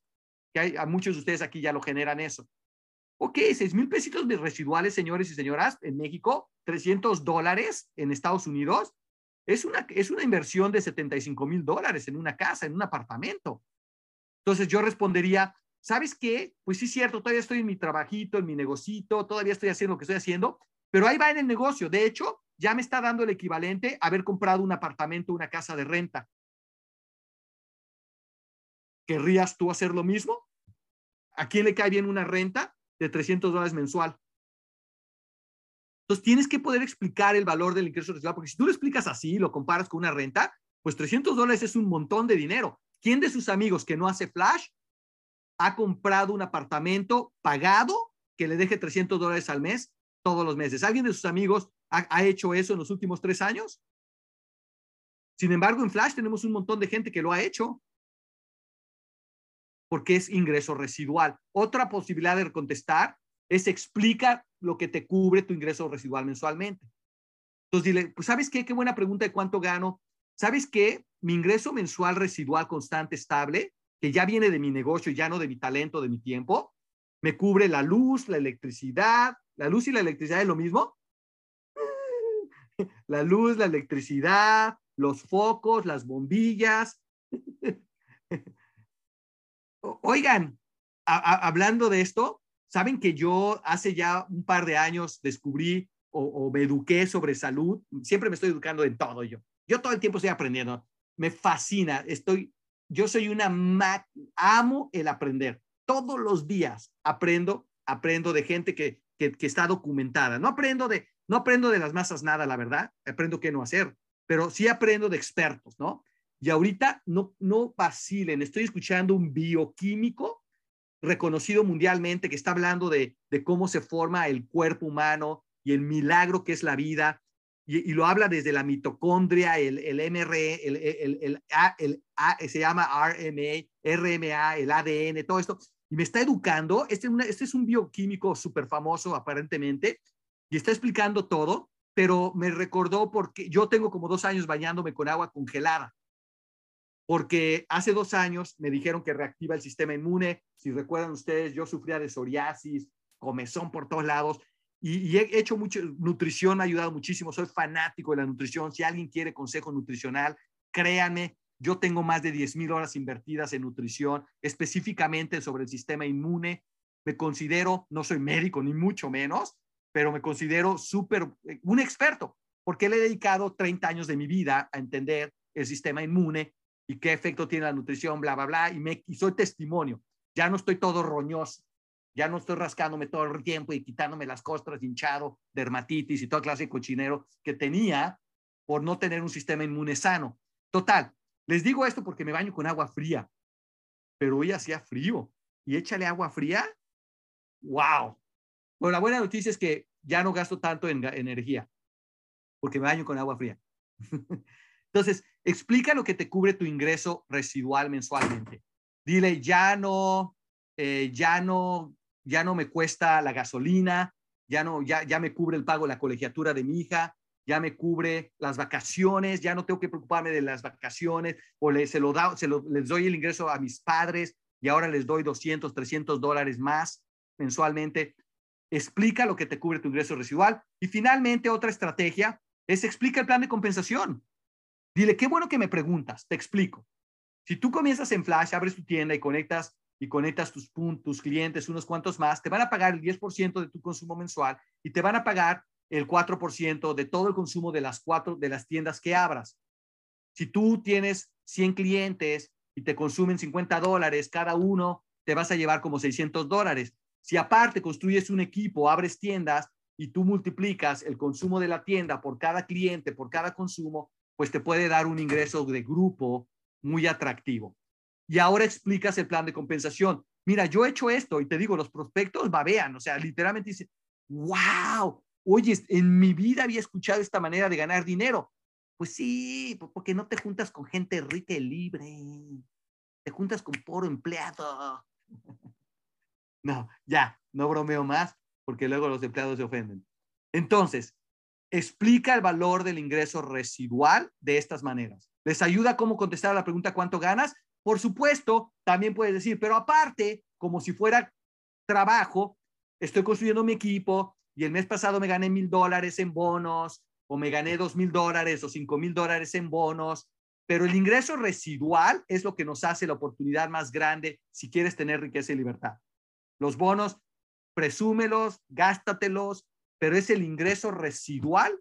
Que a muchos de ustedes aquí ya lo generan eso. Ok, 6 mil pesitos residuales, señores y señoras, en México, 300 dólares en Estados Unidos, es una, es una inversión de 75 mil dólares en una casa, en un apartamento. Entonces yo respondería, ¿sabes qué? Pues sí es cierto, todavía estoy en mi trabajito, en mi negocito, todavía estoy haciendo lo que estoy haendo, pero ahí va en el negocio. De hecho, ya me está dando el equivalente a haber comprado un apartamento, una casa de renta. ¿Querrías tú hacer lo mismo? ¿A quién le cae bien una renta de 300 dólares mensual? Entonces tienes que poder explicar el valor del ingreso residual, porque si tú lo explicas así, lo comparas con una renta, pues 300 dólares es un montón de dinero. ¿Quién de sus amigos que no hace flash ha comprado un apartamento pagado que le deje 300 dólares al mes todos los meses. ¿Alguien de sus amigos ha, hecho eso en los últimos tres años? Sin embargo, en Flash tenemos un montón de gente que lo ha hecho porque es ingreso residual. Otra posibilidad de contestar es explica lo que te cubre tu ingreso residual mensualmente. Entonces dile, pues sabes qué, qué buena pregunta de cuánto gano. ¿Sabes qué? Mi ingreso mensual residual constante estable que ya viene de mi negocio, ya no de mi talento, de mi tiempo, me cubre la luz, la electricidad. ¿La luz y la electricidad es lo mismo? *laughs* La luz, la electricidad, los focos, las bombillas. *laughs* Oigan, hablando de esto, saben que yo hace ya un par de años descubrí o, me eduqué sobre salud. Siempre me estoy educando en todo yo. Yo todo el tiempo estoy aprendiendo. Me fascina. Estoy yo soy una amo el aprender. Todos los días aprendo, aprendo de gente que, que, está documentada. No aprendo de, no aprendo de las masas nada, la verdad. Aprendo qué no hacer, pero sí aprendo de expertos, ¿no? Y ahorita no, no vacilen. Estoy escuchando un bioquímico reconocido mundialmente que está hablando de, de cómo se forma el cuerpo humano y el milagro que es la vida. y, lo habla desde la mitocondria, el, el MRE, el, el, el, el A, se llama RMA, RMA, el ADN, todo esto, y me está educando. Este, este es un bioquímico súper famoso, aparentemente, y está explicando todo, pero me recordó porque yo tengo como dos años bañándome con agua congelada, porque hace dos años me dijeron que reactiva el sistema inmune. Si recuerdan ustedes, yo sufría de psoriasis, comezón por todos lados, y, he hecho mucho, nutrición me ha ayudado muchísimo, soy fanático de la nutrición, si alguien quiere consejo nutricional, créanme, yo tengo más de 10 mil horas invertidas en nutrición, específicamente sobre el sistema inmune, me considero, no soy médico ni mucho menos, pero me considero súper, eh, un experto, porque le he dedicado 30 años de mi vida a entender el sistema inmune y qué efecto tiene la nutrición, bla, bla, bla, y, me, y soy testimonio. Ya no estoy todo roñoso, ya no estoy rascándome todo el tiempo y quitándome las costras, hinchado, dermatitis y toda clase de cochinero que tenía por no tener un sistema inmune sano. Total, les digo esto porque me baño con agua fría, pero hoy hacía frío y échale agua fría. ¡Wow! Bueno, la buena noticia es que ya no gasto tanto en energía porque me baño con agua fría. *laughs* Entonces, explica lo que te cubre tu ingreso residual mensualmente. Dile, ya no, eh, ya no ya no me cuesta la gasolina, ya no, ya, ya me cubre el pago de la colegiatura de mi hija, ya me cubre las vacaciones, ya no tengo que preocuparme de las vacaciones, o le, se lo da, se les doy el ingreso a mis padres y ahora les doy 200, 300 dólares más mensualmente. Explica lo que te cubre tu ingreso residual. Y finalmente, otra estrategia es explica el plan de compensación. Dile, qué bueno que me preguntas, te explico. Si tú comienzas en Flash, abres tu tienda y conectas y conectas tus, tus clientes, unos cuantos más, te van a pagar el 10% de tu consumo mensual y te van a pagar el 4% de todo el consumo de las cuatro de las tiendas que abras. Si tú tienes 100 clientes y te consumen 50 dólares cada uno, te vas a llevar como 600 dólares. Si aparte construyes un equipo, abres tiendas y tú multiplicas el consumo de la tienda por cada cliente, por cada consumo, pues te puede dar un ingreso de grupo muy atractivo y ahora explicas el plan de compensación. Mira, yo he hecho esto y te digo, los prospectos babean, o sea, literalmente dicen, wow, oye, en mi vida había escuchado esta manera de ganar dinero. Pues sí, porque no te juntas con gente rica y libre, te juntas con puro empleado. *laughs* No, ya, no bromeo más, porque luego los empleados se ofenden. Entonces, explica el valor del ingreso residual de estas maneras. Les ayuda cómo contestar a la pregunta ¿cuánto ganas? Por supuesto, también puedes decir, pero aparte, como si fuera trabajo, estoy construyendo mi equipo y el mes pasado me gané mil dólares en bonos o me gané dos mil dólares o cinco mil dólares en bonos, pero el ingreso residual es lo que nos hace la oportunidad más grande si quieres tener riqueza y libertad. Los bonos, presúmelos, gástatelos, pero es el ingreso residual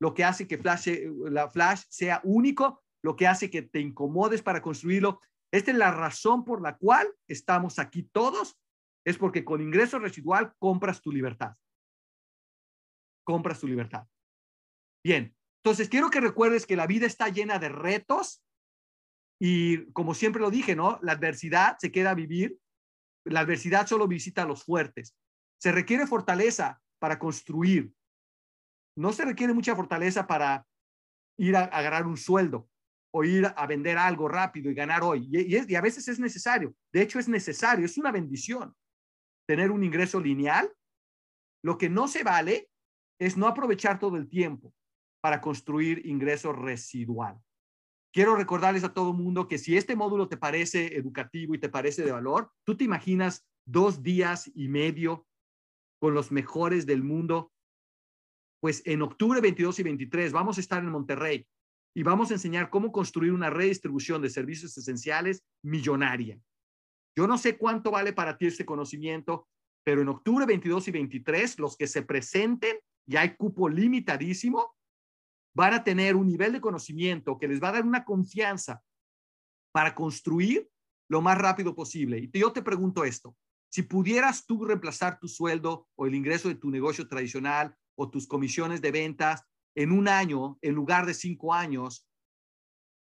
lo que hace que Flash, la Flash sea único lo que hace que te incomodes para construirlo. Esta es la razón por la cual estamos aquí todos, es porque con ingreso residual compras tu libertad. Compras tu libertad. Bien, entonces quiero que recuerdes que la vida está llena de retos y como siempre lo dije, ¿no? La adversidad se queda a vivir, la adversidad solo visita a los fuertes. Se requiere fortaleza para construir. No se requiere mucha fortaleza para ir a agarrar un sueldo o ir a vender algo rápido y ganar hoy. Y, a veces es necesario. De hecho, es necesario, es una bendición tener un ingreso lineal. Lo que no se vale es no aprovechar todo el tiempo para construir ingreso residual. Quiero recordarles a todo mundo que si este módulo te parece educativo y te parece de valor, tú te imaginas dos días y medio con los mejores del mundo. Pues en octubre 22 y 23 vamos a estar en Monterrey y vamos a enseñar cómo construir una redistribución de servicios esenciales millonaria. Yo no sé cuánto vale para ti este conocimiento, pero en octubre 22 y 23, los que se presenten, ya hay cupo limitadísimo, van a tener un nivel de conocimiento que les va a dar una confianza para construir lo más rápido posible. Y yo te pregunto esto, si pudieras tú reemplazar tu sueldo o el ingreso de tu negocio tradicional o tus comisiones de ventas en un año, en lugar de cinco años,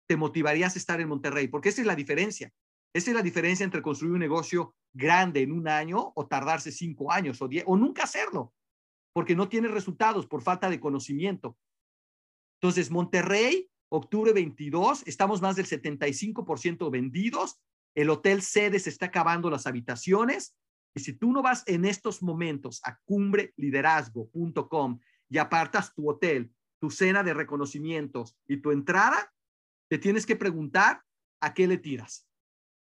te motivarías a estar en Monterrey, porque esa es la diferencia. Esa es la diferencia entre construir un negocio grande en un año o tardarse cinco años o diez, o nunca hacerlo, porque no tienes resultados por falta de conocimiento. Entonces, Monterrey, octubre 22, estamos más del 75% vendidos. El hotel sede se está acabando las habitaciones. Y si tú no vas en estos momentos a cumbreliderazgo.com y apartas tu hotel, tu cena de reconocimientos y tu entrada, te tienes que preguntar a qué le tiras.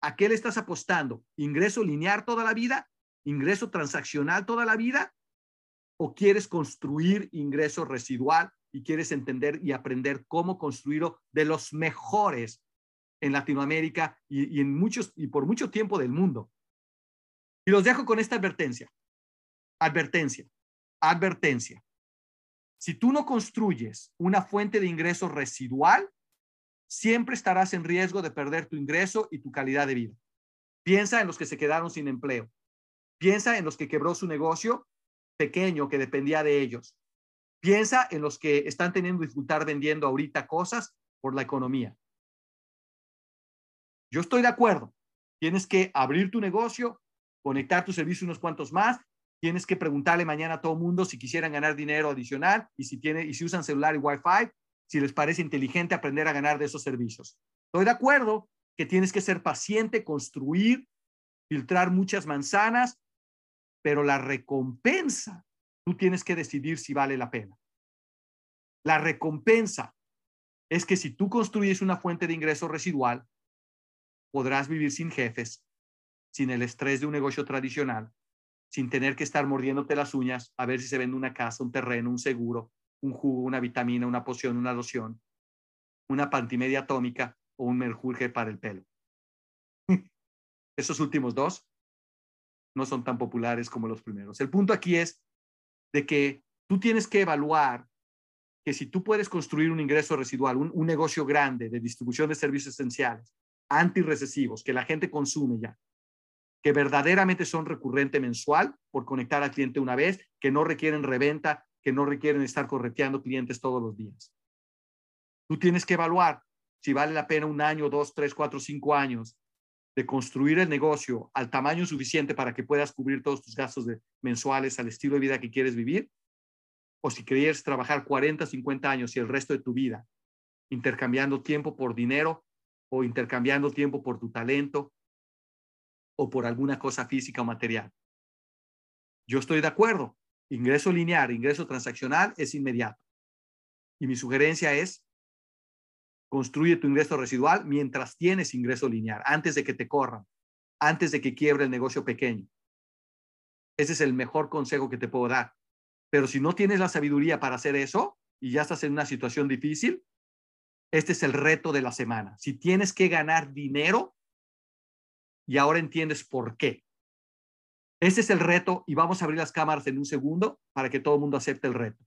¿A qué le estás apostando? ¿Ingreso lineal toda la vida? ¿Ingreso transaccional toda la vida? ¿O quieres construir ingreso residual y quieres entender y aprender cómo construirlo de los mejores en Latinoamérica y, en muchos y por mucho tiempo del mundo? Y los dejo con esta advertencia. Advertencia. Advertencia. Si tú no construyes una fuente de ingreso residual, siempre estarás en riesgo de perder tu ingreso y tu calidad de vida. Piensa en los que se quedaron sin empleo. Piensa en los que quebró su negocio pequeño que dependía de ellos. Piensa en los que están teniendo dificultad vendiendo ahorita cosas por la economía. Yo estoy de acuerdo. Tienes que abrir tu negocio, conectar tu servicio unos cuantos más. Tienes que preguntarle mañana a todo mundo si quisieran ganar dinero adicional y si, tiene, y si usan celular y Wi-Fi si les parece inteligente aprender a ganar de esos servicios. Estoy de acuerdo que tienes que ser paciente, construir, filtrar muchas manzanas, pero la recompensa, tú tienes que decidir si vale la pena. La recompensa es que si tú construyes una fuente de ingreso residual, podrás vivir sin jefes, sin el estrés de un negocio tradicional, sin tener que estar mordiéndote las uñas a ver si se vende una casa, un terreno, un seguro, un jugo, una vitamina, una poción, una loción, una pantimedia atómica o un merjurje para el pelo. *laughs* Esos últimos dos no son tan populares como los primeros. El punto aquí es de que tú tienes que evaluar que si tú puedes construir un ingreso residual, un, un negocio grande de distribución de servicios esenciales, antirrecesivos, que la gente consume ya, que verdaderamente son recurrente mensual por conectar al cliente una vez, que no requieren reventa, que no requieren estar correteando clientes todos los días. Tú tienes que evaluar si vale la pena un año, dos, tres, cuatro, cinco años de construir el negocio al tamaño suficiente para que puedas cubrir todos tus gastos de, mensuales al estilo de vida que quieres vivir, o si quieres trabajar 40, 50 años y el resto de tu vida intercambiando tiempo por dinero o intercambiando tiempo por tu talento o por alguna cosa física o material. Yo estoy de acuerdo. Ingreso lineal, ingreso transaccional es inmediato. Y mi sugerencia es, construye tu ingreso residual mientras tienes ingreso lineal, antes de que te corran, antes de que quiebre el negocio pequeño. Ese es el mejor consejo que te puedo dar. Pero si no tienes la sabiduría para hacer eso y ya estás en una situación difícil, este es el reto de la semana. Si tienes que ganar dinero y ahora entiendes por qué. Ese es el reto y vamos a abrir las cámaras en un segundo para que todo el mundo acepte el reto.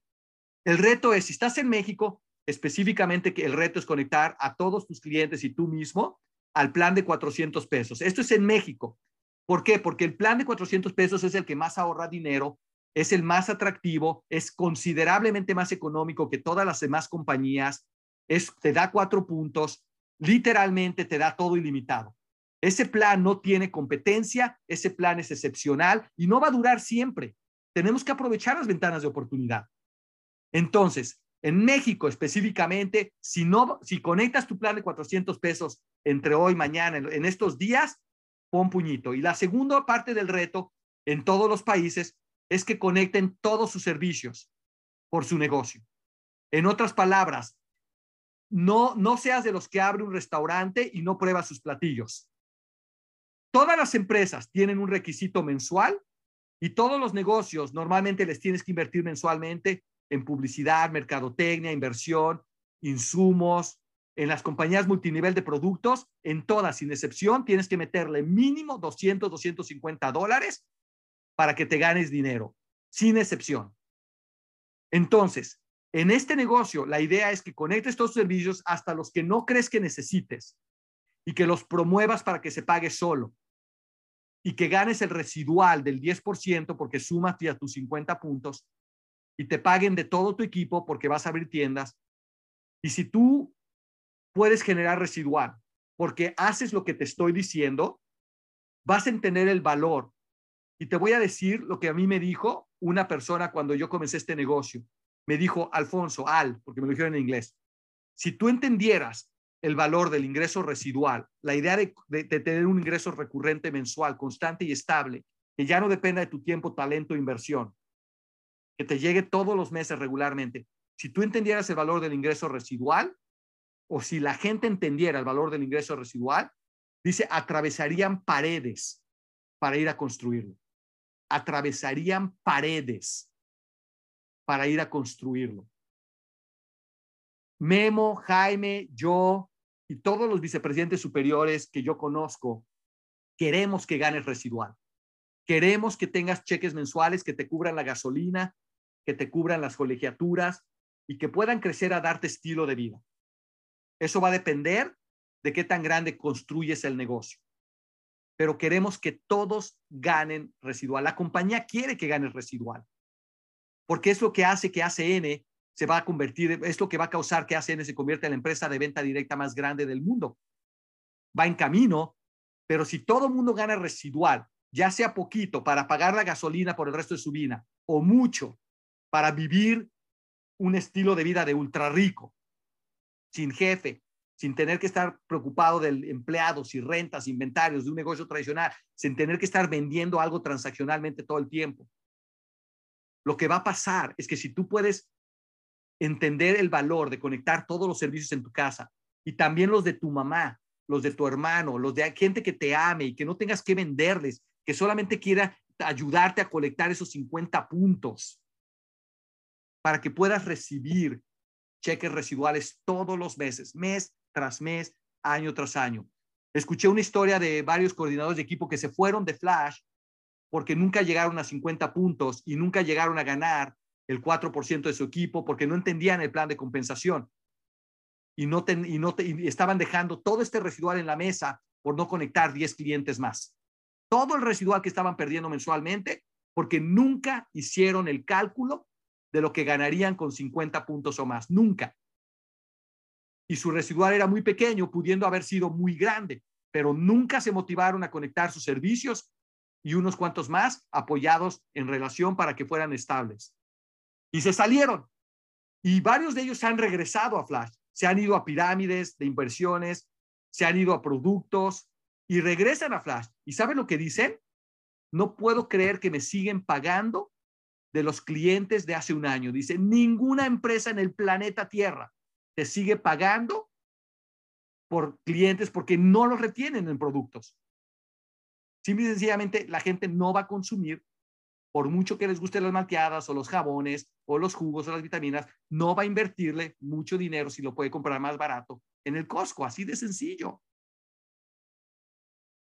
El reto es, si estás en México, específicamente que el reto es conectar a todos tus clientes y tú mismo al plan de 400 pesos. Esto es en México. ¿Por qué? Porque el plan de 400 pesos es el que más ahorra dinero, es el más atractivo, es considerablemente más económico que todas las demás compañías, es, te da cuatro puntos, literalmente te da todo ilimitado. Ese plan no tiene competencia, ese plan es excepcional y no va a durar siempre. Tenemos que aprovechar las ventanas de oportunidad. Entonces, en México específicamente, si no, si conectas tu plan de 400 pesos entre hoy y mañana, en, estos días, pon puñito. Y la segunda parte del reto en todos los países es que conecten todos sus servicios por su negocio. En otras palabras, no, no seas de los que abre un restaurante y no prueba sus platillos. Todas las empresas tienen un requisito mensual y todos los negocios normalmente les tienes que invertir mensualmente en publicidad, mercadotecnia, inversión, insumos, en las compañías multinivel de productos, en todas, sin excepción, tienes que meterle mínimo 200, 250 dólares para que te ganes dinero, sin excepción. Entonces, en este negocio, la idea es que conectes estos servicios hasta los que no crees que necesites y que los promuevas para que se pague solo y que ganes el residual del 10% porque sumas a tus 50 puntos y te paguen de todo tu equipo porque vas a abrir tiendas. Y si tú puedes generar residual porque haces lo que te estoy diciendo, vas a entender el valor. Y te voy a decir lo que a mí me dijo una persona cuando yo comencé este negocio. Me dijo Alfonso, Al, porque me lo dijeron en inglés, si tú entendieras el valor del ingreso residual, la idea de, tener un ingreso recurrente mensual, constante y estable, que ya no dependa de tu tiempo, talento, e inversión, que te llegue todos los meses regularmente. Si tú entendieras el valor del ingreso residual, o si la gente entendiera el valor del ingreso residual, dice, atravesarían paredes para ir a construirlo. Atravesarían paredes para ir a construirlo. Memo, Jaime, yo y todos los vicepresidentes superiores que yo conozco, queremos que ganes residual. Queremos que tengas cheques mensuales que te cubran la gasolina, que te cubran las colegiaturas y que puedan crecer a darte estilo de vida. Eso va a depender de qué tan grande construyes el negocio. Pero queremos que todos ganen residual. La compañía quiere que ganes residual, porque es lo que hace que ACN se va a convertir, es lo que va a causar que ACN se convierta en la empresa de venta directa más grande del mundo. Va en camino, pero si todo el mundo gana residual, ya sea poquito para pagar la gasolina por el resto de su vida o mucho para vivir un estilo de vida de ultra rico, sin jefe, sin tener que estar preocupado del empleados y rentas, inventarios de un negocio tradicional, sin tener que estar vendiendo algo transaccionalmente todo el tiempo. Lo que va a pasar es que si tú puedes entender el valor de conectar todos los servicios en tu casa y también los de tu mamá, los de tu hermano, los de gente que te ame y que no tengas que venderles, que solamente quiera ayudarte a colectar esos 50 puntos para que puedas recibir cheques residuales todos los meses, mes tras mes, año tras año. Escuché una historia de varios coordinadores de equipo que se fueron de Flash porque nunca llegaron a 50 puntos y nunca llegaron a ganar el 4% de su equipo porque no entendían el plan de compensación y, no, y, no estaban dejando todo este residual en la mesa por no conectar 10 clientes más. Todo el residual que estaban perdiendo mensualmente porque nunca hicieron el cálculo de lo que ganarían con 50 puntos o más. Nunca. Y su residual era muy pequeño, pudiendo haber sido muy grande, pero nunca se motivaron a conectar sus servicios y unos cuantos más apoyados en relación para que fueran estables. Y se salieron. Y varios de ellos han regresado a Flash. Se han ido a pirámides de inversiones, se han ido a productos y regresan a Flash. ¿Y saben lo que dicen? No puedo creer que me siguen pagando de los clientes de hace un año. Dice, ninguna empresa en el planeta Tierra te sigue pagando por clientes porque no los retienen en productos. Simple y sencillamente la gente no va a consumir, por mucho que les gusten las malteadas o los jabones o los jugos o las vitaminas, no va a invertirle mucho dinero si lo puede comprar más barato en el Costco, así de sencillo.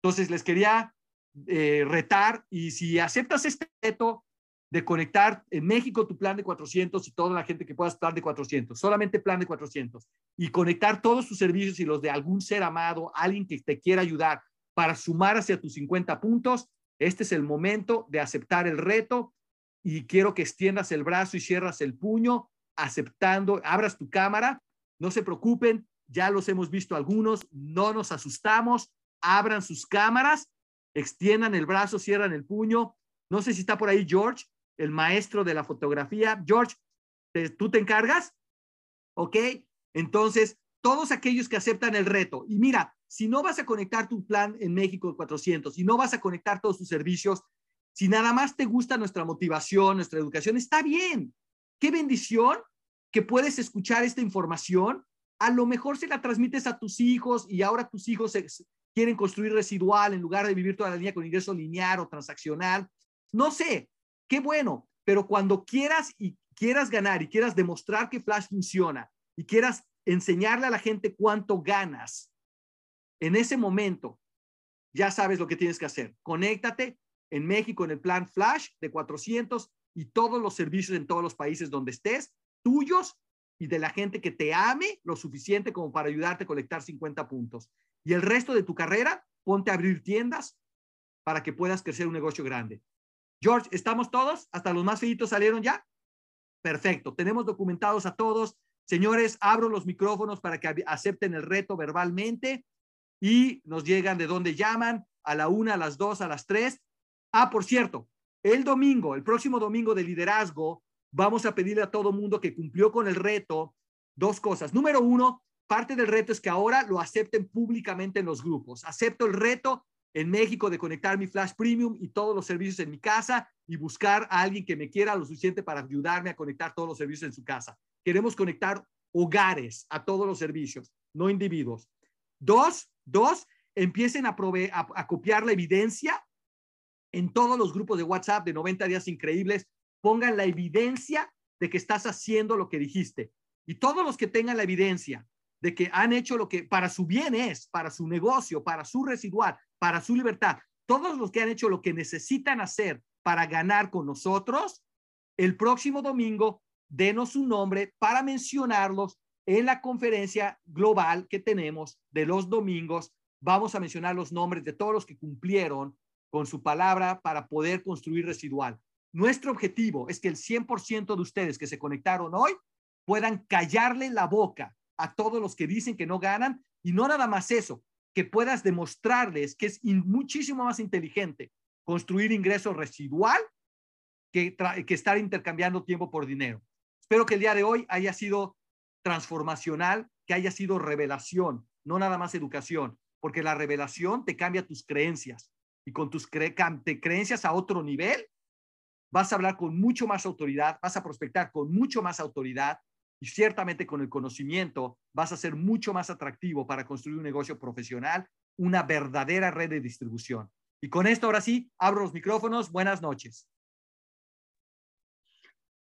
Entonces les quería eh, retar y si aceptas este reto de conectar en México tu plan de 400 y toda la gente que puedas plan de 400, solamente plan de 400 y conectar todos tus servicios y los de algún ser amado, alguien que te quiera ayudar para sumar hacia tus 50 puntos, este es el momento de aceptar el reto y quiero que extiendas el brazo y cierras el puño, aceptando, abras tu cámara. No se preocupen, ya los hemos visto algunos, no nos asustamos, abran sus cámaras, extiendan el brazo, cierran el puño. No sé si está por ahí George, el maestro de la fotografía. George, ¿tú te encargas? ¿Ok? Entonces, todos aquellos que aceptan el reto. Y mira, si no vas a conectar tu plan en México de 400, si no vas a conectar todos tus servicios, si nada más te gusta nuestra motivación, nuestra educación, está bien. Qué bendición que puedes escuchar esta información. A lo mejor se la transmites a tus hijos y ahora tus hijos quieren construir residual en lugar de vivir toda la línea con ingreso lineal o transaccional. No sé, qué bueno, pero cuando quieras y quieras ganar y quieras demostrar que Flash funciona y quieras enseñarle a la gente cuánto ganas. En ese momento, ya sabes lo que tienes que hacer. Conéctate en México en el plan Flash de 400 y todos los servicios en todos los países donde estés, tuyos y de la gente que te ame lo suficiente como para ayudarte a colectar 50 puntos. Y el resto de tu carrera, ponte a abrir tiendas para que puedas crecer un negocio grande. George, ¿estamos todos? ¿Hasta los más feitos salieron ya? Perfecto. Tenemos documentados a todos. Señores, abro los micrófonos para que acepten el reto verbalmente y nos llegan de dónde llaman, a la una, a las dos, a las tres. Ah, por cierto, el domingo, el próximo domingo de liderazgo, vamos a pedirle a todo mundo que cumplió con el reto dos cosas. Número uno, parte del reto es que ahora lo acepten públicamente en los grupos. Acepto el reto en México de conectar mi Flash Premium y todos los servicios en mi casa y buscar a alguien que me quiera lo suficiente para ayudarme a conectar todos los servicios en su casa. Queremos conectar hogares a todos los servicios, no individuos. Dos, dos, empiecen a, a, copiar la evidencia en todos los grupos de WhatsApp de 90 días increíbles. Pongan la evidencia de que estás haciendo lo que dijiste. Y todos los que tengan la evidencia de que han hecho lo que para su bien es, para su negocio, para su residual, para su libertad, todos los que han hecho lo que necesitan hacer para ganar con nosotros, el próximo domingo denos su nombre para mencionarlos en la conferencia global que tenemos de los domingos. Vamos a mencionar los nombres de todos los que cumplieron con su palabra para poder construir residual. Nuestro objetivo es que el 100% de ustedes que se conectaron hoy puedan callarle la boca a todos los que dicen que no ganan y no nada más eso, que puedas demostrarles que es muchísimo más inteligente construir ingreso residual que, que estar intercambiando tiempo por dinero. Espero que el día de hoy haya sido transformacional, que haya sido revelación, no nada más educación, porque la revelación te cambia tus creencias y con tus creencias a otro nivel, vas a hablar con mucho más autoridad, vas a prospectar con mucho más autoridad y ciertamente con el conocimiento vas a ser mucho más atractivo para construir un negocio profesional, una verdadera red de distribución. Y con esto ahora sí, abro los micrófonos. Buenas noches.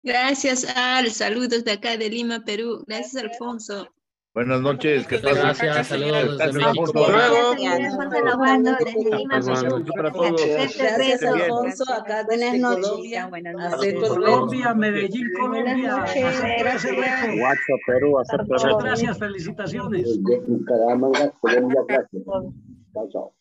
Gracias, Al. Saludos de acá de Lima, Perú. Gracias, Alfonso. Buenas noches, ¿qué tal? Gracias, saludos desde México. Buenas noches. Buenas Colombia, Medellín, Colombia. WhatsApp, Perú, Muchas gracias, felicitaciones. Colombia, gracias. Chao, chao.